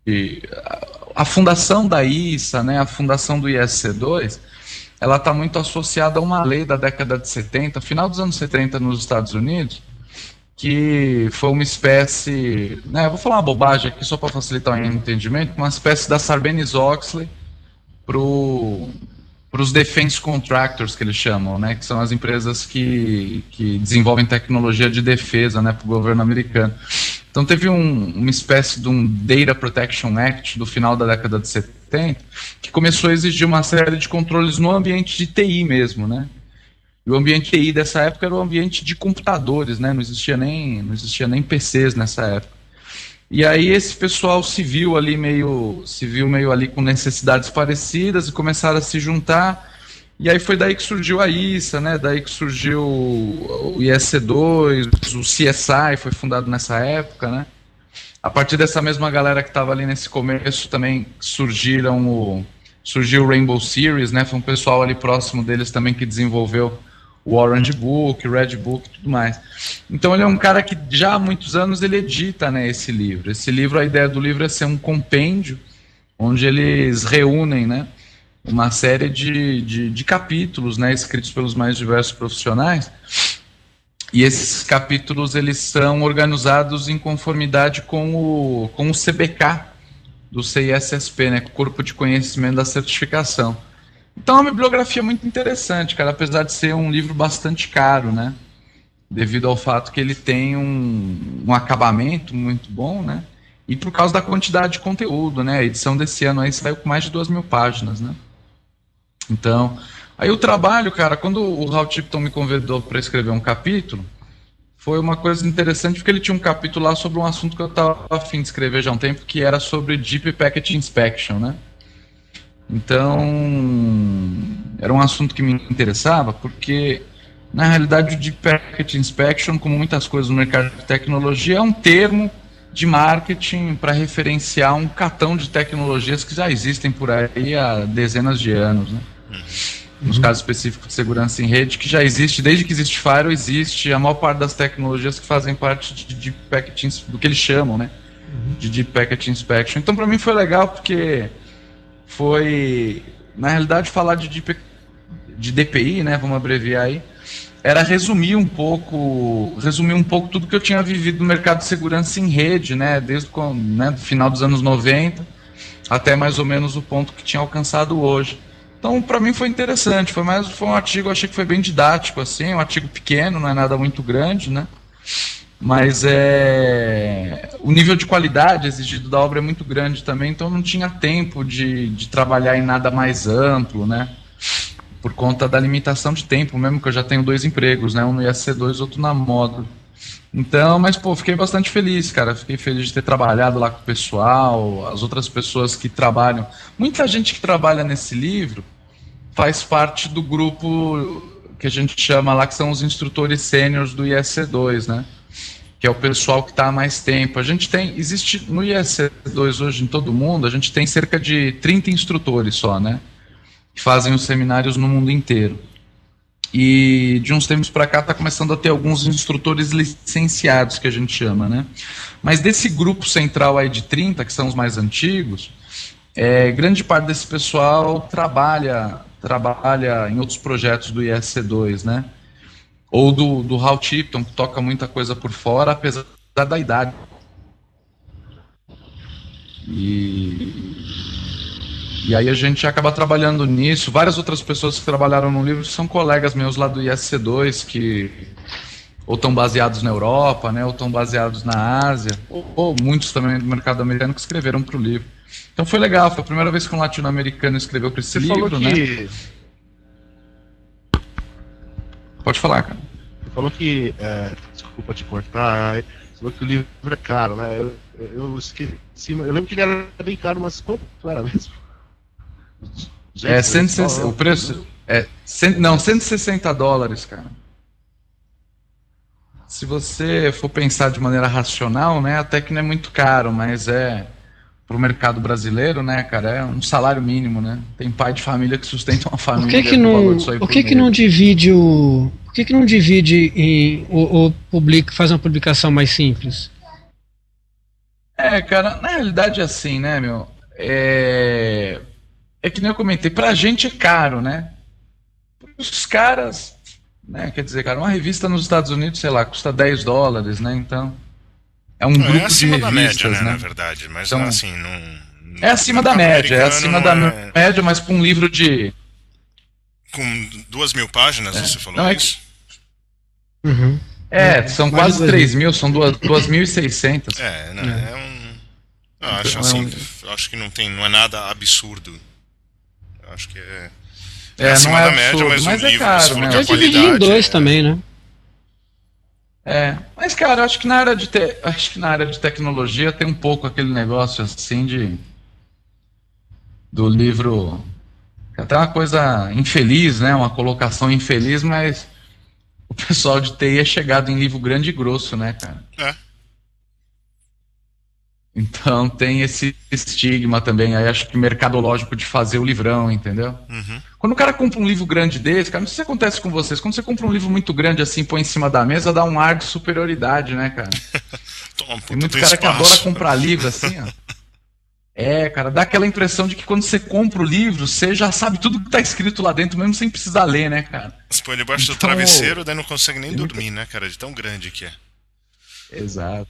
E a fundação da ISA, né, a fundação do ISC2, ela está muito associada a uma lei da década de 70, final dos anos 70 nos Estados Unidos, que foi uma espécie, né, vou falar uma bobagem aqui só para facilitar o entendimento, uma espécie da Sarbanes-Oxley para os defense contractors que eles chamam, né, que são as empresas que, que desenvolvem tecnologia de defesa, né, para o governo americano. Então teve um, uma espécie de um Data Protection Act do final da década de 70 que começou a exigir uma série de controles no ambiente de TI mesmo, né? E o ambiente TI dessa época era o ambiente de computadores, né? Não existia nem, não existia nem PCs nessa época. E aí esse pessoal se viu ali meio, se viu meio ali com necessidades parecidas e começaram a se juntar e aí foi daí que surgiu a ISA, né? Daí que surgiu o ISC2, o CSI foi fundado nessa época, né? A partir dessa mesma galera que estava ali nesse começo também surgiram o surgiu o Rainbow Series, né? Foi um pessoal ali próximo deles também que desenvolveu o Orange Book, o Red Book tudo mais. Então ele é um cara que já há muitos anos ele edita, né, esse livro. Esse livro, a ideia do livro é ser um compêndio onde eles reúnem, né, uma série de, de, de, capítulos né, escritos pelos mais diversos profissionais e esses capítulos eles são organizados em conformidade com o, com o CBK do CISSP, né, Corpo de Conhecimento da Certificação. Então é uma bibliografia muito interessante, cara, apesar de ser um livro bastante caro, né, devido ao fato que ele tem um, um acabamento muito bom, né, e por causa da quantidade de conteúdo, né, a edição desse ano aí saiu com mais de duas mil páginas, né. Então, aí o trabalho, cara, quando o Hal Tipton me convidou para escrever um capítulo, foi uma coisa interessante porque ele tinha um capítulo lá sobre um assunto que eu estava afim de escrever já há um tempo, que era sobre Deep Packet Inspection, né? Então, era um assunto que me interessava porque, na realidade, o Deep Packet Inspection, como muitas coisas no mercado de tecnologia, é um termo de marketing para referenciar um catão de tecnologias que já existem por aí há dezenas de anos, né? nos casos específicos de segurança em rede, que já existe, desde que existe Firewall, existe a maior parte das tecnologias que fazem parte de Deep Packet, do que eles chamam, né? De Deep Packet Inspection. Então, para mim foi legal porque foi, na realidade, falar de, Deep, de DPI, né? Vamos abreviar aí. Era resumir um pouco, resumir um pouco tudo que eu tinha vivido no mercado de segurança em rede, né? Desde o né, final dos anos 90 até mais ou menos o ponto que tinha alcançado hoje. Então, para mim foi interessante, foi mais foi um artigo, achei que foi bem didático assim, um artigo pequeno, não é nada muito grande, né? Mas é o nível de qualidade exigido da obra é muito grande também, então não tinha tempo de, de trabalhar em nada mais amplo, né? Por conta da limitação de tempo, mesmo que eu já tenho dois empregos, né? Um no IAC2, outro na módulo. Então, mas pô, fiquei bastante feliz, cara. Fiquei feliz de ter trabalhado lá com o pessoal, as outras pessoas que trabalham. Muita gente que trabalha nesse livro faz parte do grupo que a gente chama lá, que são os instrutores sêniores do IEC2, né? Que é o pessoal que está há mais tempo. A gente tem, existe no IEC2 hoje em todo mundo, a gente tem cerca de 30 instrutores só, né? Que fazem os seminários no mundo inteiro. E de uns tempos para cá está começando a ter alguns instrutores licenciados, que a gente chama, né? Mas desse grupo central aí de 30, que são os mais antigos, é, grande parte desse pessoal trabalha trabalha em outros projetos do ISC2, né? Ou do, do Hal Tipton, que toca muita coisa por fora, apesar da idade. E e aí a gente acaba trabalhando nisso. Várias outras pessoas que trabalharam no livro são colegas meus lá do ISC2 que ou estão baseados na Europa, né, ou estão baseados na Ásia, ou, ou, muitos também do mercado americano que escreveram para o livro. Então foi legal, foi a primeira vez que um latino-americano escreveu para esse Você livro, falou que... né? Pode falar, cara. Você falou que, é, desculpa te cortar, você falou que o livro é caro, né? Eu, eu esqueci, eu lembro que ele era bem caro, mas quanto era mesmo? É, 160, o preço é cento, não, 160 dólares, cara. Se você for pensar de maneira racional, né, até que não é muito caro, mas é para o mercado brasileiro, né, cara, é um salário mínimo, né? Tem pai de família que sustenta uma família. Por que que não, por que que não divide o, por que que não divide em o, o publica, faz uma publicação mais simples? É, cara, na realidade é assim, né, meu? É, é que nem eu comentei, pra gente é caro, né? Os caras, né? Quer dizer, cara, uma revista nos Estados Unidos, sei lá, custa 10 dólares, né? Então. É um grupo é acima de revistas, da média, né, né? Na verdade, mas então, assim, não. É acima da média, é acima da é... média, mas com um livro de. Com duas mil páginas, é. você falou não, isso? É, uhum. é são mais quase 3 mil, são 2.600. É, não, é. é um. Eu acho então, assim, eu acho que não tem, não é nada absurdo Acho que é. É, é acima é da média, mas, mas é livro, caro, né? Eu dividi em dois é... também, né? É, mas cara, acho que na área de te... acho que na área de tecnologia tem um pouco aquele negócio assim de do livro até uma coisa infeliz, né? Uma colocação infeliz, mas o pessoal de TI é chegado em livro grande e grosso, né, cara? É. Então tem esse estigma também, aí acho que mercadológico de fazer o livrão, entendeu? Uhum. Quando o cara compra um livro grande desse, cara, não sei se acontece com vocês, quando você compra um livro muito grande assim, põe em cima da mesa, dá um ar de superioridade, né, cara? (laughs) Toma, tem muito cara espaço. que adora comprar livro assim, ó. É, cara, dá aquela impressão de que quando você compra o livro, você já sabe tudo que tá escrito lá dentro, mesmo sem precisar ler, né, cara? Você põe debaixo então, do travesseiro, daí não consegue nem dormir, né, cara, de tão grande que é. Exato.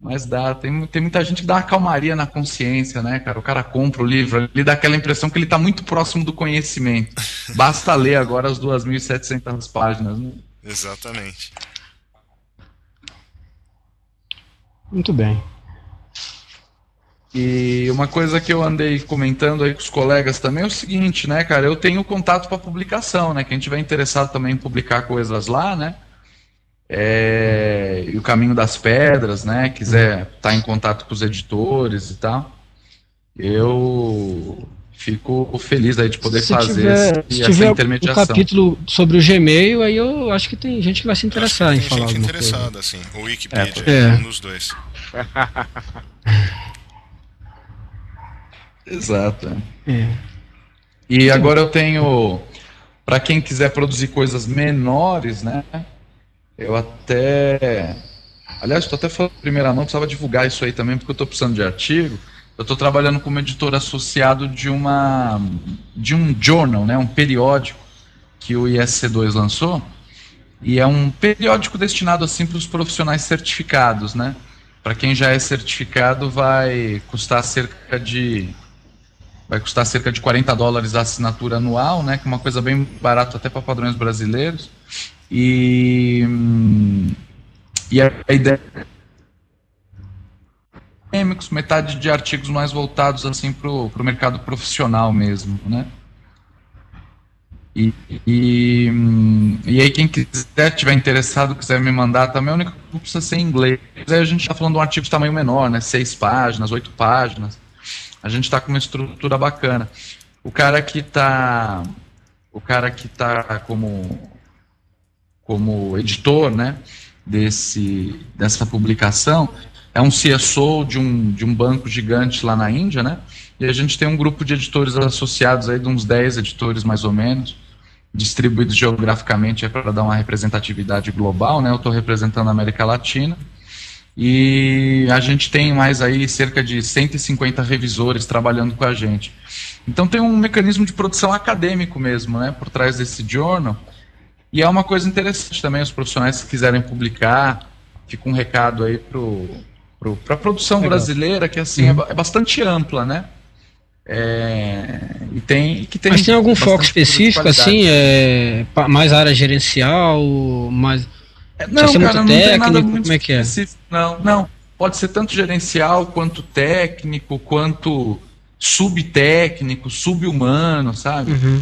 Mas dá, tem, tem muita gente que dá uma calmaria na consciência, né, cara? O cara compra o livro, ele dá aquela impressão que ele está muito próximo do conhecimento. Basta ler agora as 2.700 páginas. Né? Exatamente. Muito bem. E uma coisa que eu andei comentando aí com os colegas também é o seguinte, né, cara? Eu tenho contato para publicação, né? Quem tiver interessado também em publicar coisas lá, né? É, e o caminho das pedras, né? Quiser estar tá em contato com os editores e tal, eu fico feliz aí de poder se fazer tiver, esse, se essa tiver intermediação. um capítulo sobre o Gmail, aí eu acho que tem gente que vai se interessar em falar alguma coisa. interessada, assim. O Wikipedia, é, um dos dois. (laughs) Exato. É. E agora eu tenho Para quem quiser produzir coisas menores, né? Eu até. Aliás, estou até falando primeira mão, precisava divulgar isso aí também, porque eu estou precisando de artigo. Eu estou trabalhando como editor associado de uma de um journal, né, um periódico que o ISC2 lançou, e é um periódico destinado assim para os profissionais certificados, né? Para quem já é certificado vai custar cerca de vai custar cerca de 40 dólares a assinatura anual, né? Que é uma coisa bem barata até para padrões brasileiros. E e a ideia acadêmicos, metade de artigos mais voltados assim para o mercado profissional mesmo, né? E, e, e aí quem quiser, tiver interessado, quiser me mandar também, o único que precisa ser em inglês. Aí a gente está falando de um artigo de tamanho menor, né? Seis páginas, oito páginas. A gente está com uma estrutura bacana. O cara que está o cara que está como como editor, né, desse dessa publicação, é um CSO de um, de um banco gigante lá na Índia, né? E a gente tem um grupo de editores associados aí, de uns 10 editores mais ou menos, distribuídos geograficamente para dar uma representatividade global, né? Eu estou representando a América Latina. E a gente tem mais aí cerca de 150 revisores trabalhando com a gente. Então tem um mecanismo de produção acadêmico mesmo, né, por trás desse journal. E é uma coisa interessante também, os profissionais que quiserem publicar, fica um recado aí para a produção Legal. brasileira, que assim uhum. é, é, bastante ampla, né? É, e tem, que tem Mas tem algum foco específico, assim, é, mais área gerencial, mais é, não, cara, muito não técnico, como é que é? Não, não. Pode ser tanto gerencial quanto técnico, quanto subtécnico, subhumano, sabe? Uhum.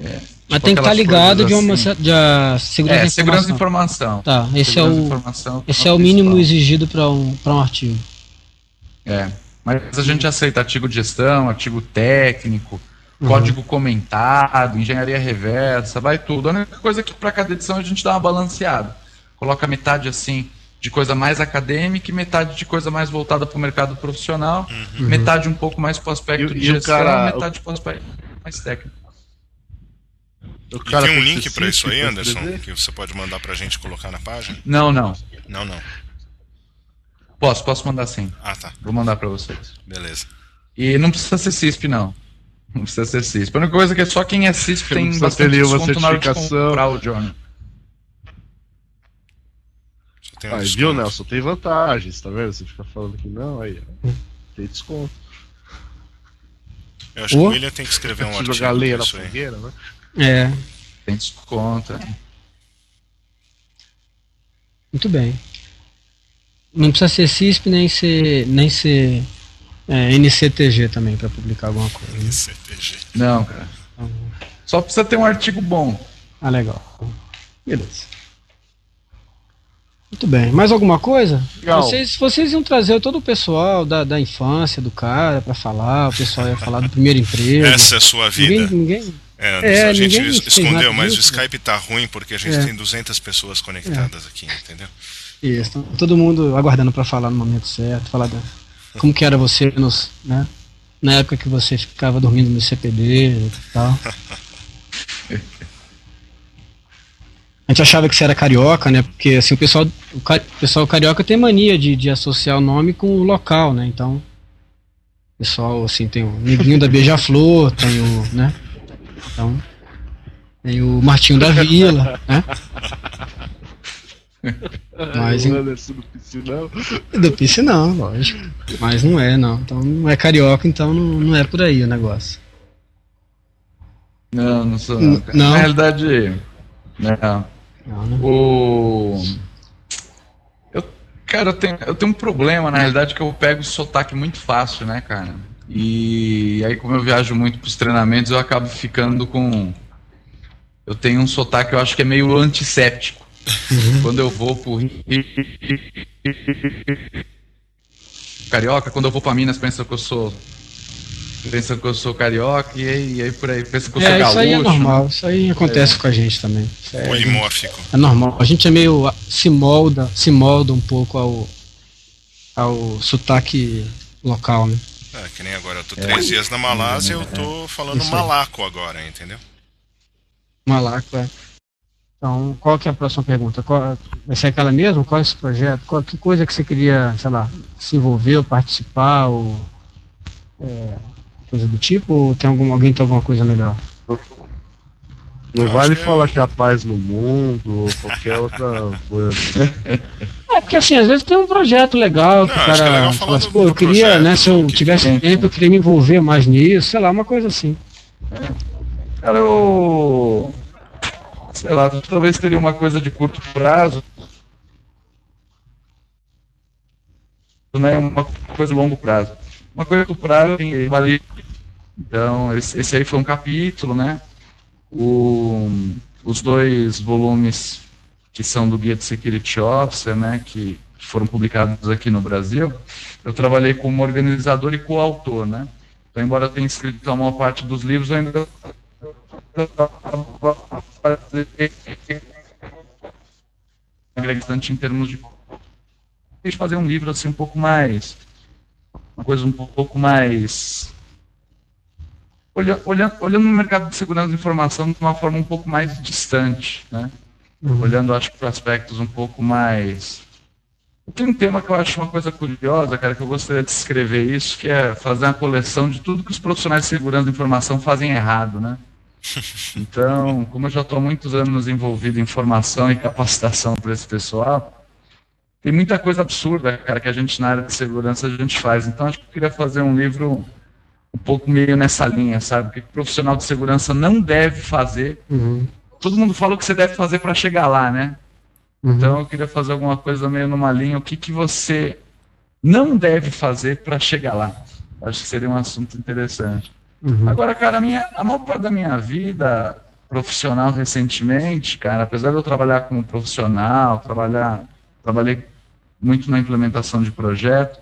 É, Mas tipo tem que estar tá ligado de uma assim. de a segurança, é, de segurança de informação. Tá, esse é o esse é o mínimo exigido para um para um artigo. É. Mas a gente aceita artigo de gestão, artigo técnico, uhum. código comentado, engenharia reversa, vai tudo. A única coisa é que para cada edição a gente dá uma balanceada. Coloca metade assim de coisa mais acadêmica e metade de coisa mais voltada para o mercado profissional, uhum. metade um pouco mais para o aspecto e, de gestão, cara, metade para o aspecto mais técnico. E tem um link para isso aí, Anderson, que você pode mandar para a gente colocar na página? Não, não. Não, não. Posso, posso mandar sim. Ah, tá. Vou mandar para vocês. Beleza. E não precisa ser CISP, não. Não precisa ser CISP. A única coisa é que é só quem é CISP tem bastante desconto na hora de comprar o Johnny. Um ah, viu, Nelson? Tem vantagens, tá vendo? Você fica falando que não, aí tem desconto. Eu acho oh. que o William tem que escrever um artigo. jogar lenha na fogueira, né? É. Tem desconto. É. Muito bem. Não precisa ser CISP nem ser, nem ser é, NCTG também para publicar alguma coisa. Né? NCTG. Não, cara. Só precisa ter um artigo bom. Ah, legal. Beleza. Muito bem. Mais alguma coisa? Legal. Vocês, vocês iam trazer todo o pessoal da, da infância do cara para falar, o pessoal ia falar do primeiro emprego. Essa é a sua vida. Ninguém, ninguém, é, é, a gente escondeu, mas o Skype tá ruim porque a gente é. tem 200 pessoas conectadas é. aqui, entendeu? Isso, todo mundo aguardando para falar no momento certo, falar da, como que era você nos, né, na época que você ficava dormindo no CPD e tal. (laughs) A gente achava que você era carioca, né? Porque assim, o pessoal, o, pessoal carioca tem mania de, de associar o nome com o local, né? Então, o pessoal, assim, tem o Neguinho da Beija-Flor, tem o, né? Então, tem o Martinho da Vila, né? (laughs) Mas, o Anderson do Piscinão. Do Piscinão, lógico. Mas não é, não. Então não é carioca, então não, não é por aí o negócio. Não, não sou não. não. Na realidade, não. não né? O. Eu, cara, eu tenho, eu tenho um problema, na realidade, que eu pego o sotaque muito fácil, né, cara? E aí, como eu viajo muito para os treinamentos, eu acabo ficando com. Eu tenho um sotaque, eu acho que é meio antisséptico. Uhum. (laughs) Quando eu vou pro Carioca, quando eu vou para Minas, pensam que eu sou. Pensam que eu sou carioca e aí, e aí por aí pensa que eu sou é, gaúcho. Isso aí é normal, isso aí acontece é. com a gente também. É, Polimórfico. É normal. A gente é meio. se molda, se molda um pouco ao, ao sotaque local, né? É, que nem agora, eu tô três dias na Malásia e eu tô falando malaco agora, entendeu? lá. Então, qual que é a próxima pergunta? Qual, vai ser aquela mesmo? Qual é esse projeto? Qual, que coisa que você queria, sei lá, se envolver, ou participar, ou é, coisa do tipo? Ou tem algum, alguém tem alguma coisa melhor? Não vale falar que é a paz no mundo ou qualquer outra (laughs) coisa. É porque assim, às vezes tem um projeto legal que o cara é fala assim, pô, eu queria, projeto, né, se eu tivesse tempo, eu queria me envolver mais nisso, sei lá, uma coisa assim. Cara, eu. Sei lá, talvez teria uma coisa de curto prazo. Né, uma coisa de longo prazo. Uma coisa de curto prazo, então, esse, esse aí foi um capítulo, né? O, os dois volumes que são do Guia de Security Officer, né, que foram publicados aqui no Brasil, eu trabalhei como organizador e coautor, né? Então, embora tenha escrito a maior parte dos livros, eu ainda bastante em termos de fazer um livro assim um pouco mais uma coisa um pouco mais olhando, olhando, olhando no mercado de segurança da informação de uma forma um pouco mais distante, né? Uhum. Olhando, acho que para aspectos um pouco mais. Tem um tema que eu acho uma coisa curiosa, cara, que eu gostaria de escrever isso, que é fazer uma coleção de tudo que os profissionais de segurança da informação fazem errado, né? (laughs) Então, como eu já estou há muitos anos envolvido em formação e capacitação para esse pessoal, tem muita coisa absurda, cara, que a gente na área de segurança a gente faz. Então, acho que eu queria fazer um livro um pouco meio nessa linha, sabe? O que o profissional de segurança não deve fazer. Uhum. Todo mundo fala o que você deve fazer para chegar lá, né? Uhum. Então eu queria fazer alguma coisa meio numa linha, o que, que você não deve fazer para chegar lá. Acho que seria um assunto interessante. Uhum. Agora, cara, a, minha, a maior parte da minha vida profissional recentemente, cara, apesar de eu trabalhar como profissional, trabalhar, trabalhei muito na implementação de projeto,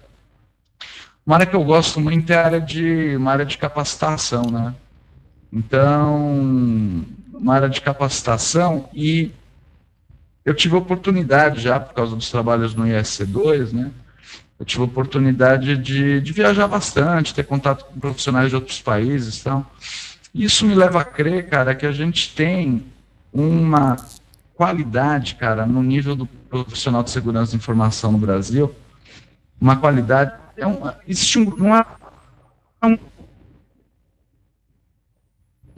uma área que eu gosto muito é a área de, uma área de capacitação, né? Então, uma área de capacitação e eu tive oportunidade já, por causa dos trabalhos no ISC2, né? Eu tive oportunidade de, de viajar bastante, ter contato com profissionais de outros países e tal. Isso me leva a crer, cara, que a gente tem uma qualidade, cara, no nível do profissional de segurança de informação no Brasil, uma qualidade é um, existe um, é um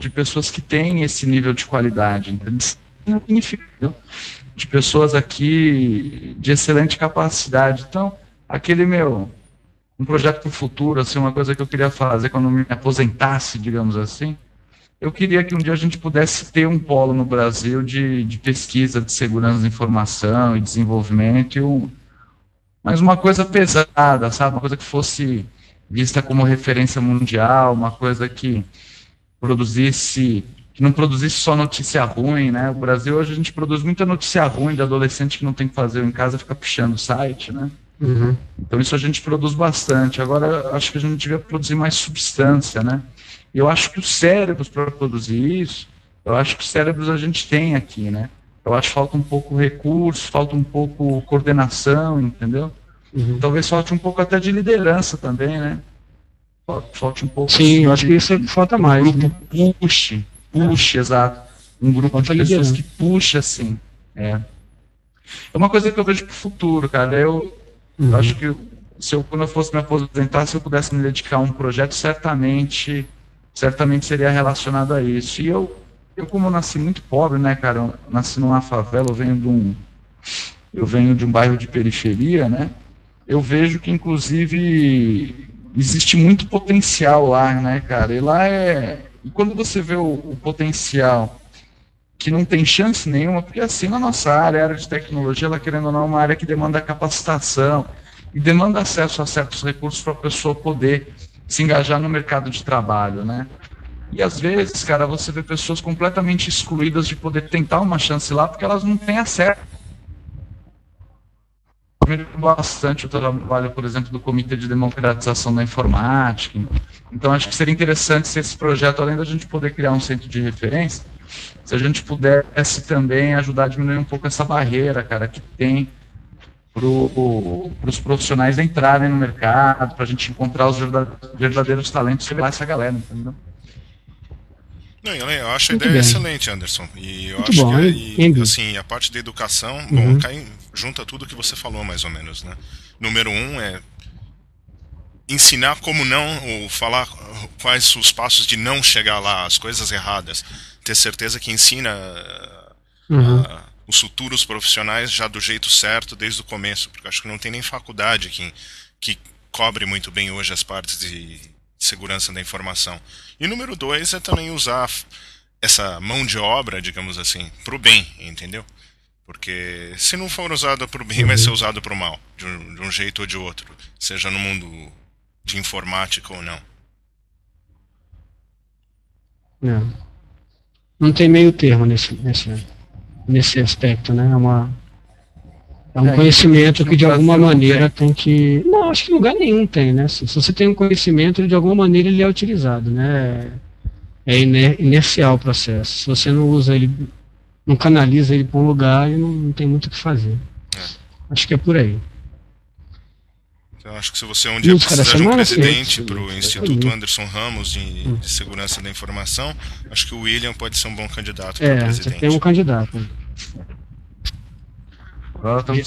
de pessoas que têm esse nível de qualidade, entendeu? de pessoas aqui de excelente capacidade. Então, aquele meu um projeto para o futuro, assim, uma coisa que eu queria fazer quando me aposentasse, digamos assim, eu queria que um dia a gente pudesse ter um polo no Brasil de, de pesquisa de segurança da informação e desenvolvimento e um, mas uma coisa pesada, sabe? Uma coisa que fosse vista como referência mundial, uma coisa que produzisse, que não produzisse só notícia ruim, né? O Brasil hoje a gente produz muita notícia ruim de adolescente que não tem que fazer em casa, fica pichando o site, né? Uhum. Então isso a gente produz bastante. Agora acho que a gente devia produzir mais substância, né? E eu acho que os cérebros para produzir isso, eu acho que os cérebros a gente tem aqui, né? Eu acho que falta um pouco recurso, falta um pouco coordenação, entendeu? Uhum. Talvez falte um pouco até de liderança também, né? Falte um pouco. Sim, eu acho que isso é falta mais. Um grupo né? puxe, puxe, exato. Um grupo falta de pessoas liderança. que puxa, assim. É. É uma coisa que eu vejo pro futuro, cara. Eu, uhum. eu acho que se eu, quando eu fosse me aposentar, se eu pudesse me dedicar a um projeto, certamente, certamente seria relacionado a isso. E eu, eu como eu nasci muito pobre, né, cara, eu nasci numa favela, eu venho de um, eu venho de um bairro de periferia, né, eu vejo que inclusive existe muito potencial lá, né, cara, e lá é, e quando você vê o, o potencial que não tem chance nenhuma, porque assim, na nossa área, a área de tecnologia, ela querendo ou não, é uma área que demanda capacitação e demanda acesso a certos recursos para a pessoa poder se engajar no mercado de trabalho, né? E às vezes, cara, você vê pessoas completamente excluídas de poder tentar uma chance lá porque elas não têm acesso. Bastante o trabalho, por exemplo, do Comitê de Democratização da Informática. Então, acho que seria interessante se esse projeto, além da gente poder criar um centro de referência, se a gente pudesse também ajudar a diminuir um pouco essa barreira, cara, que tem para os profissionais entrarem no mercado, para a gente encontrar os verdadeiros talentos e essa galera, entendeu? Não, eu acho a ideia bem. excelente, Anderson. E eu Muito acho bom, que e, assim, a parte da educação, uhum. bom, cai, junta tudo que você falou, mais ou menos, né? Número um é ensinar como não, ou falar quais os passos de não chegar lá, as coisas erradas. Ter certeza que ensina uhum. uh, os futuros profissionais já do jeito certo desde o começo, porque acho que não tem nem faculdade que, que cobre muito bem hoje as partes de segurança da informação. E número dois é também usar essa mão de obra, digamos assim, para o bem, entendeu? Porque se não for usado para o bem, vai ser usado para o mal, de um, de um jeito ou de outro, seja no mundo de informática ou não. Não, não tem meio termo nesse, nesse, nesse aspecto, né? É, uma, é um é, conhecimento que de alguma maneira tem que. Não, acho que lugar nenhum tem, né? Se, se você tem um conhecimento, de alguma maneira ele é utilizado, né? É iner, inercial o processo. Se você não usa ele, não canaliza ele para um lugar, não, não tem muito o que fazer. É. Acho que é por aí. Então, acho que se você um dia precisar de um presidente para o Instituto Anderson Ramos de, hum. de, Segurança da Informação, acho que o William pode ser um bom candidato é, para presidente. tem um candidato.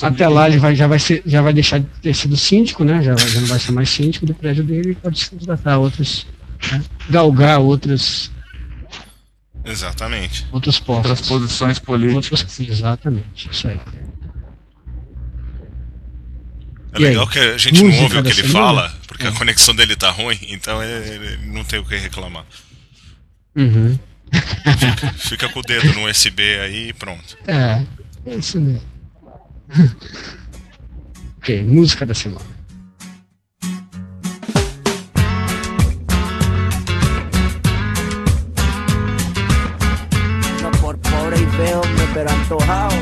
Até lá ele vai, já, vai ser, já vai deixar de ter sido síndico, né? Já, já não vai ser mais síndico do prédio dele e pode se candidatar a outros. Né? Galgar outros. Exatamente. Outros postos. Outras posições políticas. Outros, exatamente, isso aí. É legal que a gente Música não ouve o que ele semana? fala, porque é. a conexão dele tá ruim, então ele, ele não tem o que reclamar. Uhum. Fica, fica, com o dedo no USB aí e pronto. É, é isso mesmo. (laughs) ok, música da semana. So how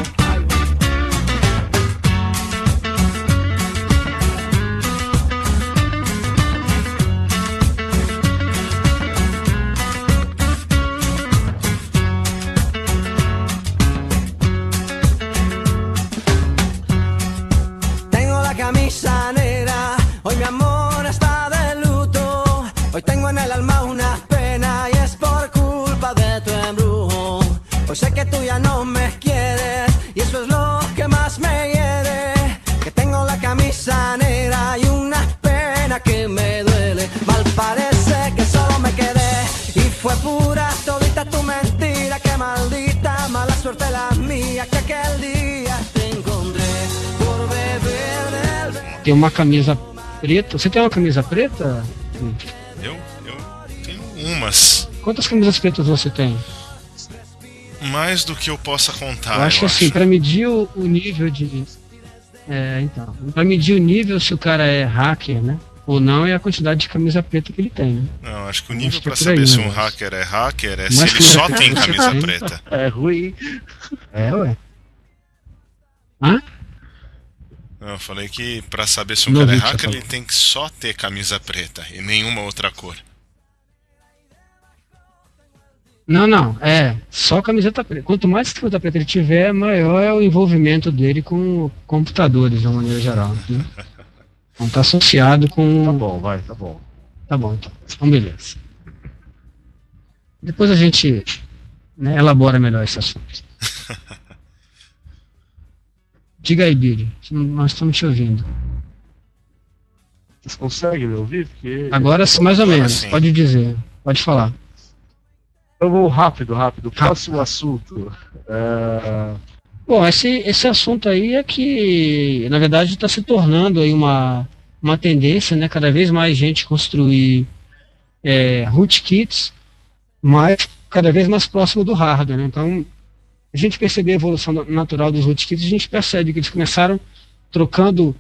tem uma camisa preta. Você tem uma camisa preta? Eu? Eu tenho umas. Quantas camisas pretas você tem? Mais do que eu possa contar. Eu acho que assim, para medir o, o, nível de. É, então. Pra medir o nível se o cara é hacker, né? Ou não, é a quantidade de camisa preta que ele tem. Né? Não, acho que o nível para é saber aí, se um hacker é hacker é Mas se ele só tem camisa preta. É ruim. É, ué. Hã? Eu falei que para saber se um cara é hacker, ele tem que só ter camisa preta e nenhuma outra cor. Não, não, é só camiseta preta. Quanto mais camiseta preta ele tiver, maior é o envolvimento dele com computadores, de uma maneira geral. Né? (laughs) Então tá associado com. Tá bom, vai, tá bom. Tá bom, então. Então, beleza. Depois a gente né, elabora melhor esse assunto. (laughs) Diga aí, Billy. Nós estamos te ouvindo. Vocês conseguem me ouvir? Porque... Agora mais ou menos. Sim. Pode dizer. Pode falar. Eu vou rápido, rápido. Próximo assunto. É... Bom, esse, esse assunto aí é que, na verdade, está se tornando aí uma, uma tendência, né? Cada vez mais gente construir é, rootkits, mas cada vez mais próximo do hardware. Né? Então, a gente perceber a evolução natural dos rootkits, a gente percebe que eles começaram trocando,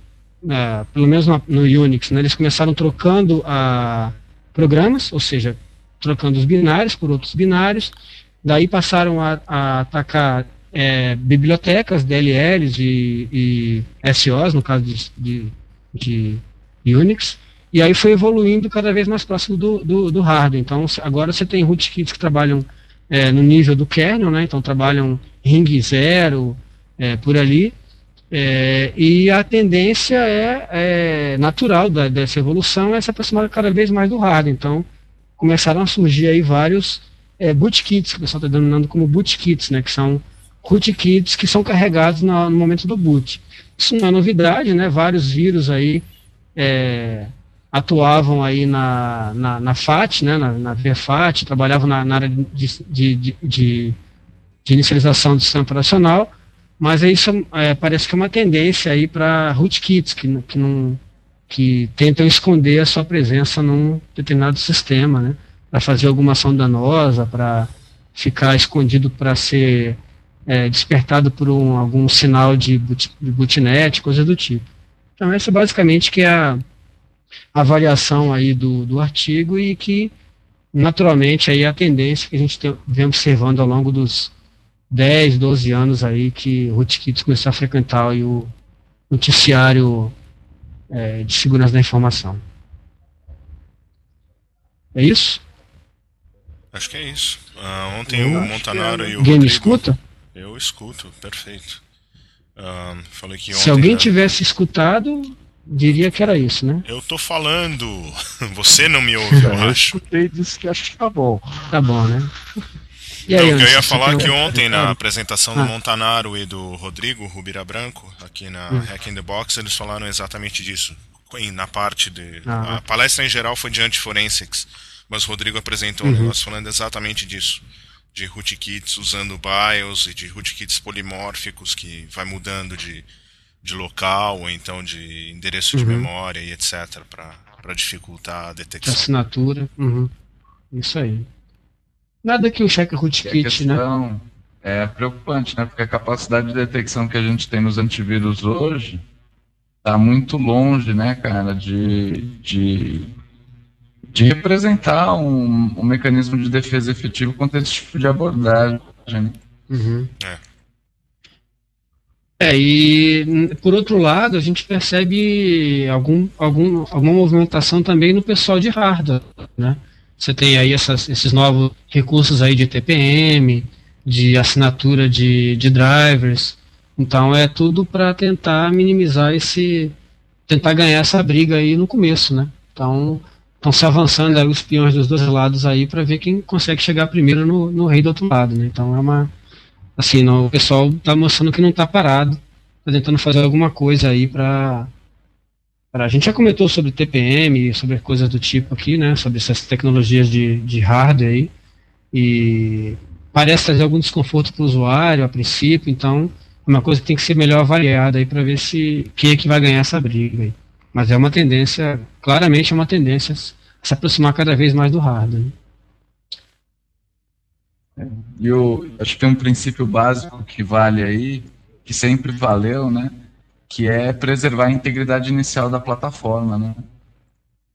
é, pelo menos no, Unix, né, eles começaram trocando a programas, ou seja, trocando os binários por outros binários, daí passaram a, a atacar é, bibliotecas, DLLs e, e, SOs, no caso de, de, de, Unix, e aí foi evoluindo cada vez mais próximo do, do, do hardware. Então, agora você tem rootkits que trabalham é, no nível do kernel, né? então trabalham ring zero, é, por ali, é, e a tendência é, é natural da, dessa evolução é se aproximar cada vez mais do hardware. Então, começaram a surgir aí vários é, bootkits, que o pessoal está denominando como bootkits, né, que são rootkits que são carregados no, momento do boot. Isso não é novidade, né? Vários vírus aí é, atuavam aí na, na, na, FAT, né, na, na VFAT, trabalhavam na, na área de, de, de, de, inicialização do sistema operacional, mas isso é, parece que é uma tendência aí para rootkits, que, que, não, que tentam esconder a sua presença num determinado sistema, né? para fazer alguma ação danosa, para ficar escondido para ser é, despertado por um, algum sinal de, boot, de bootnet, coisa do tipo. Então essa basicamente que é a avaliação aí do, do artigo e que naturalmente aí é a tendência que a gente tem, vem observando ao longo dos 10, 12 anos aí que o rootkits começou a frequentar aí o noticiário é, de segurança da informação. É isso? Acho que é isso. Uh, ontem eu o Montanaro é. e o Game Rodrigo, escuta? Eu escuto, perfeito. Uh, falei que Se alguém tivesse escutado, diria que era isso, né? Eu tô falando. (laughs) Você não me ouve, eu, eu acho. escutei e disse que acho que tá bom. Tá bom, né? E aí, não, eu ia falar que ontem, na apresentação do ah. Montanaro e do Rodrigo Rubira Branco, aqui na hum. Hack in the Box, eles falaram exatamente disso. Na parte de. Ah. A palestra em geral foi de anti-forensics mas o Rodrigo apresentou uhum. um negócio falando exatamente disso. De rootkits usando BIOS e de rootkits polimórficos que vai mudando de, de local ou então de endereço uhum. de memória e etc. para dificultar a detecção. Assinatura. Uhum. Isso aí. Nada que o check rootkit, né? É preocupante, né? Porque a capacidade de detecção que a gente tem nos antivírus hoje está muito longe, né, cara, de, de de representar um, um, mecanismo de defesa efetivo contra esse tipo de abordagem. Né? Uhum. É. é, e por outro lado, a gente percebe algum, algum, alguma movimentação também no pessoal de hardware, né? Você tem aí essas, esses novos recursos aí de TPM, de assinatura de, de drivers. Então é tudo para tentar minimizar esse. tentar ganhar essa briga aí no começo, né? Então estão se avançando aí, os peões dos dois lados aí para ver quem consegue chegar primeiro no, no rei do outro lado, né? Então é uma assim, não, o pessoal está mostrando que não está parado, está tentando fazer alguma coisa aí para a gente já comentou sobre TPM, sobre coisas do tipo aqui, né? Sobre essas tecnologias de, de hardware aí. E parece trazer algum desconforto para o usuário a princípio, então é uma coisa que tem que ser melhor avaliada aí para ver se quem é que vai ganhar essa briga aí. Mas é uma tendência, claramente é uma tendência se aproximar cada vez mais do hardware. Né? É, e eu acho que tem um princípio básico que vale aí, que sempre valeu, né? Que é preservar a integridade inicial da plataforma, né?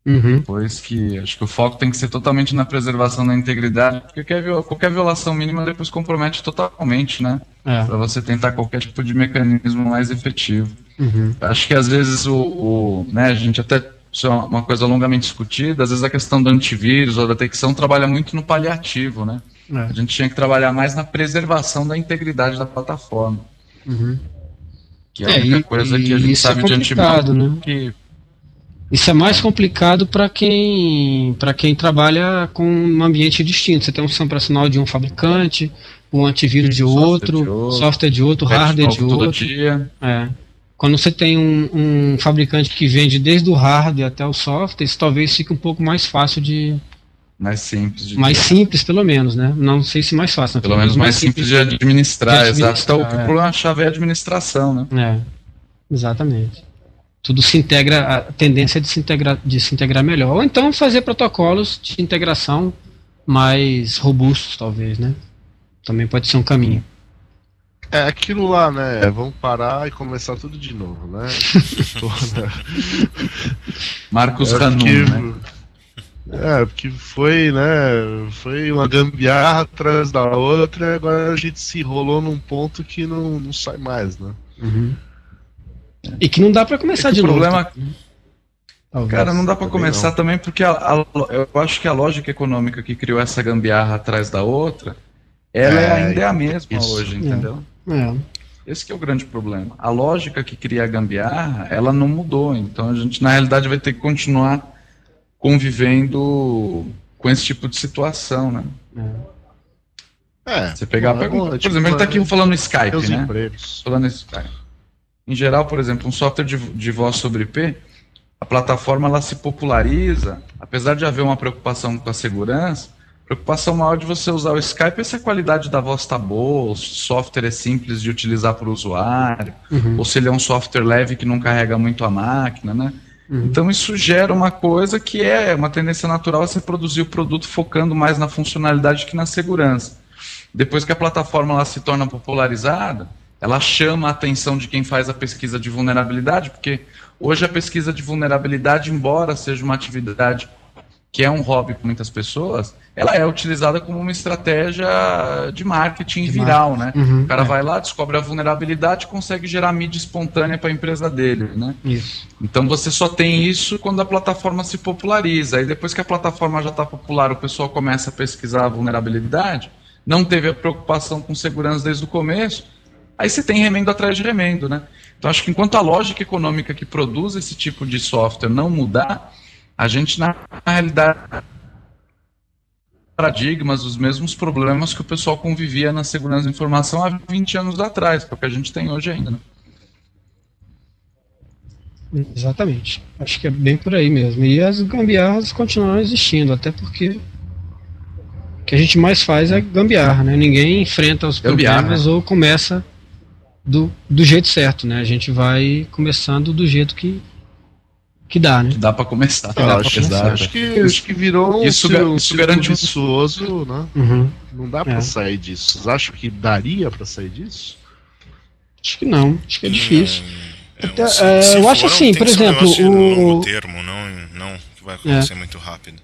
Uhum. Pois que acho que o foco tem que ser totalmente na preservação da integridade, porque qualquer, qualquer violação mínima depois compromete totalmente, né? É. Para você tentar qualquer tipo de mecanismo mais efetivo. Uhum. Acho que às vezes o, o, né, a gente até isso é uma coisa longamente discutida, às vezes a questão do antivírus ou da detecção trabalha muito no paliativo, né? É. A gente tinha que trabalhar mais na preservação da integridade da plataforma. Uhum. Que é a é, única coisa que a gente sabe é de antivírus né? que isso é mais complicado para quem para quem trabalha com um ambiente distinto. Você tem um sistema operacional de um fabricante, um antivírus de outro, software de outro, software de outro hardware de outro. Dia. É. Quando você tem um, um, fabricante que vende desde o hardware até o software, isso talvez fique um pouco mais fácil de. Mais simples. De mais simples, pelo menos, né? Não sei se mais fácil. Pelo menos mais, mais simples, simples de administrar, de administrar exato. Então, é. o problema-chave é a administração, né? É, exatamente tudo se integra, a tendência de se integrar, de se integrar melhor. Ou então fazer protocolos de integração mais robustos, talvez, né? Também pode ser um caminho. É aquilo lá, né? Vamos parar e começar tudo de novo, né? (laughs) Marcos é Ranum, né? É, porque foi, né? Foi uma gambiarra atrás da outra e agora a gente se enrolou num ponto que não, não sai mais, né? Uhum. E que não dá para começar é de novo. Problema... Tá? Talvez. Cara, não dá para começar não. também porque a, a, eu acho que a lógica econômica que criou essa gambiarra atrás da outra, ela é, é ainda é a mesma isso. hoje, entendeu? É. Esse é o grande problema. A lógica que cria a gambiarra, ela não mudou. Então a gente, na realidade, vai ter que continuar convivendo com esse tipo de situação, né? É. É, Você pegar, pega um- é por tipo, exemplo, ele tá aqui falando no Skype, né? empregos. Falando em Skype. Em geral, por exemplo, um software de, de voz sobre IP, a plataforma ela se populariza, apesar de haver uma preocupação com a segurança, a preocupação maior de você usar o Skype é se a qualidade da voz está boa, o software é simples de utilizar para o usuário, ou se ele é um software leve que não carrega muito a máquina, né? Então isso gera uma coisa que é uma tendência natural a você produzir o produto focando mais na funcionalidade que na segurança. Depois que a plataforma ela se torna popularizada, ela chama a atenção de quem faz a pesquisa de vulnerabilidade, porque hoje a pesquisa de vulnerabilidade, embora seja uma atividade que é um hobby para muitas pessoas, ela é utilizada como uma estratégia de marketing viral, né? Uhum, o cara é. vai lá, descobre a vulnerabilidade e consegue gerar mídia espontânea para a empresa dele, né? Isso. Então você só tem isso quando a plataforma se populariza. Aí depois que a plataforma já está popular, o pessoal começa a pesquisar a vulnerabilidade, não teve a preocupação com segurança desde o começo, aí você tem remendo atrás de remendo, né? Então acho que enquanto a lógica econômica que produz esse tipo de software não mudar, a gente na realidade paradigmas, os mesmos problemas que o pessoal convivia na segurança da informação há 20 anos atrás, que é o que a gente tem hoje ainda, né? Exatamente. Acho que é bem por aí mesmo. E as gambiarras continuam existindo, até porque o que a gente mais faz é gambiarra, né? Ninguém enfrenta os Gambiarra, problemas ou começa do, do jeito certo, né? A gente vai começando do jeito que, que dá, né? Que dá para começar. Ah, dá pra acho, começar. acho que, acho que virou um Isso círculo- um isso círculo garante um- vicioso, né? Uhum. Não dá pra É. sair disso. Vocês acham que daria pra sair disso? Acho que não, acho que é difícil. É, Até- se- é, se eu for, acho assim, que por um exemplo, o- longo termo, não, não que vai acontecer muito rápido.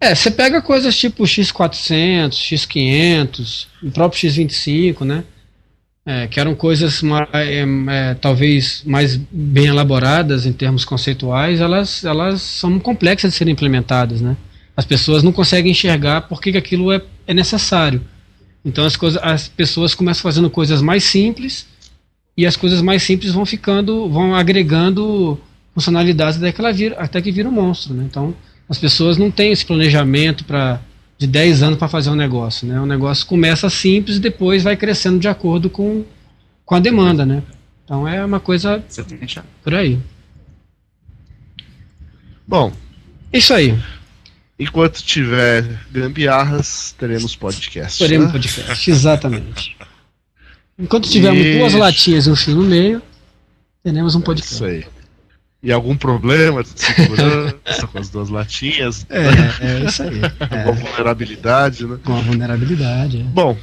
É, você pega coisas tipo X400, X500, o próprio X25, né? É, que eram coisas mais, é, é, talvez mais bem elaboradas em termos conceituais, elas, elas são complexas de serem implementadas, né? As pessoas não conseguem enxergar por que aquilo é, é necessário. Então as, as pessoas começam fazendo coisas mais simples e as coisas mais simples vão ficando, vão agregando funcionalidades até que, vira, até que vira um monstro, né? Então as pessoas não têm esse planejamento para de 10 anos para fazer um negócio, né? O negócio começa simples e depois vai crescendo de acordo com, com a demanda, né? Então é uma coisa por aí. Bom, Isso aí. enquanto tiver gambiarras, teremos podcast. Teremos né? podcast, exatamente. Enquanto tivermos Isso. duas latinhas e um fio no meio, teremos um Isso podcast. aí. E algum problema de segurança com as duas latinhas, É, é isso aí. alguma vulnerabilidade, né? Com a vulnerabilidade. é. Bom,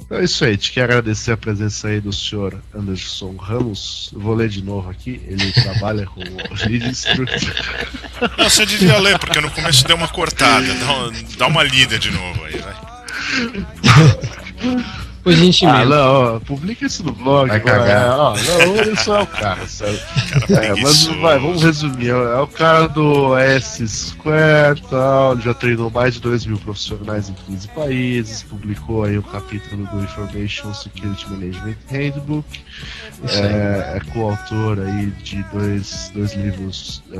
então é isso aí. Te quero agradecer a presença aí do senhor Anderson Ramos. Eu vou ler de novo aqui. Ele trabalha com o instructor. Não, você devia ler, porque no começo deu uma cortada. Dá, uma- dá uma lida de novo aí, vai. (laughs) Por gentilmente. Ah, não, ó, publica isso no blog. Vai cagar. é, ó, não, o Anderson é o cara, sério. É, mas vai, vamos resumir. É o cara do S Square tal, ele já treinou mais de 2 mil profissionais em 15 países, publicou aí um capítulo do Information Security Management Handbook, Isso aí. é, é coautor aí de dois, dois livros é,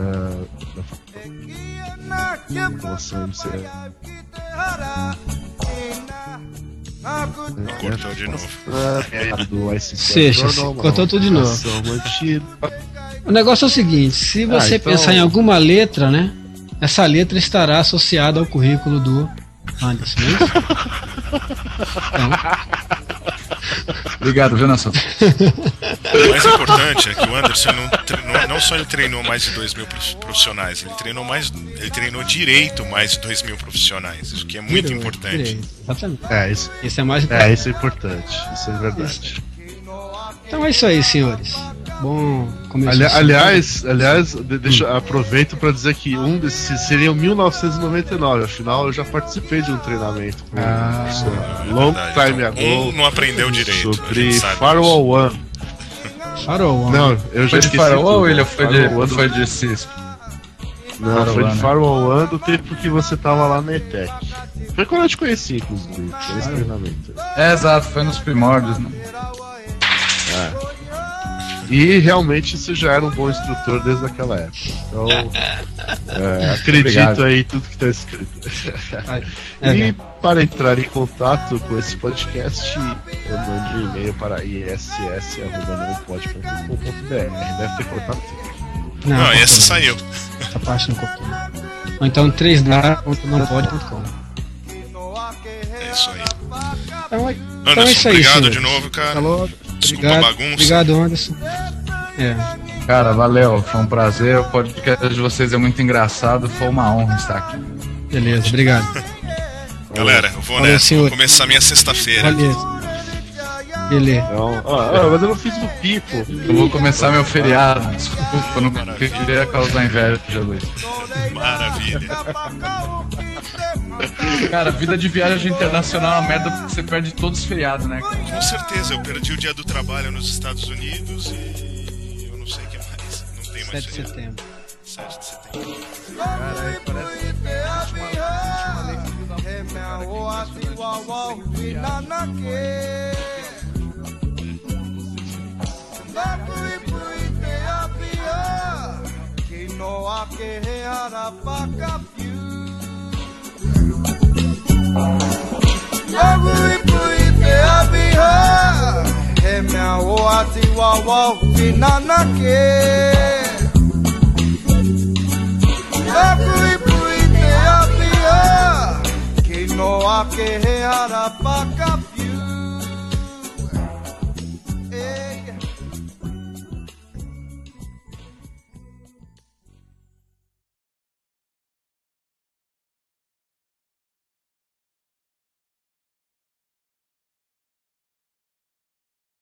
da Fundação MCE. Cortou de novo. Uma cortou tudo de novo. O negócio é o seguinte: se você Ah, então- pensar em alguma letra, né? Essa letra estará associada ao currículo do Anderson. não é isso? (laughs) Obrigado, viu, Nação? O mais importante é que o Anderson não, treinou, não só ele treinou mais de 2 mil prof- profissionais, ele treinou mais. Ele treinou direito mais de 2 mil profissionais. Isso que é muito Direito, importante. direito, Exatamente. É, isso, Esse é mais importante. é, isso é importante. Isso é verdade. Então é isso aí, senhores. Bom começo. Ali- aliás, aliás, de- deixa, aproveito para dizer que um desses seria o 1999. Afinal, eu já participei de um treinamento com Ah, um professor É long time ago um não aprendeu direito. sobre gente sabe Firewall One. Farol. Não, eu já Foi de Farol tudo. ou ele foi de, Firewall One foi de Cisco? Não, Firewall foi de One, né? Firewall One do tempo que você tava lá na ETEC. Foi quando eu te conheci, inclusive. Foi esse treinamento. É, exato, foi nos primórdios, né? E realmente você já era um bom instrutor desde aquela época. Então, (laughs) é, acredito Obrigado. aí em tudo que está escrito. (laughs) É, e né? para entrar em contato com esse podcast, eu mando um e-mail para iss.nãopode.com.br. Deve ter cortado tudo. Não, cortou essa não. saiu. Essa parte não cortou. Ou então 3da.nãopode.com. É isso aí. Então, é- então é isso aí, obrigado senhores. de novo, cara. Falou. Desculpa Obrigado, a bagunça. obrigado, Anderson. É. Cara, valeu, foi um prazer. O podcast de vocês é muito engraçado. Foi uma honra estar aqui. Beleza, obrigado. Galera, eu vou Valeu, nessa. senhor. Vou começar minha sexta-feira. Beleza. Beleza. Então, ah, mas eu não fiz o pipo. Eu vou começar meu feriado. Desculpa, eu não queria causar inveja, Luiz. Maravilha. Cara, vida de viagem internacional é uma merda porque você perde todos os feriados, né? cara? Com certeza, eu perdi o dia do trabalho nos Estados Unidos e eu não sei o que mais. Não tem mais 7 de feriado. setembro. 7 de setembro. Que no ha que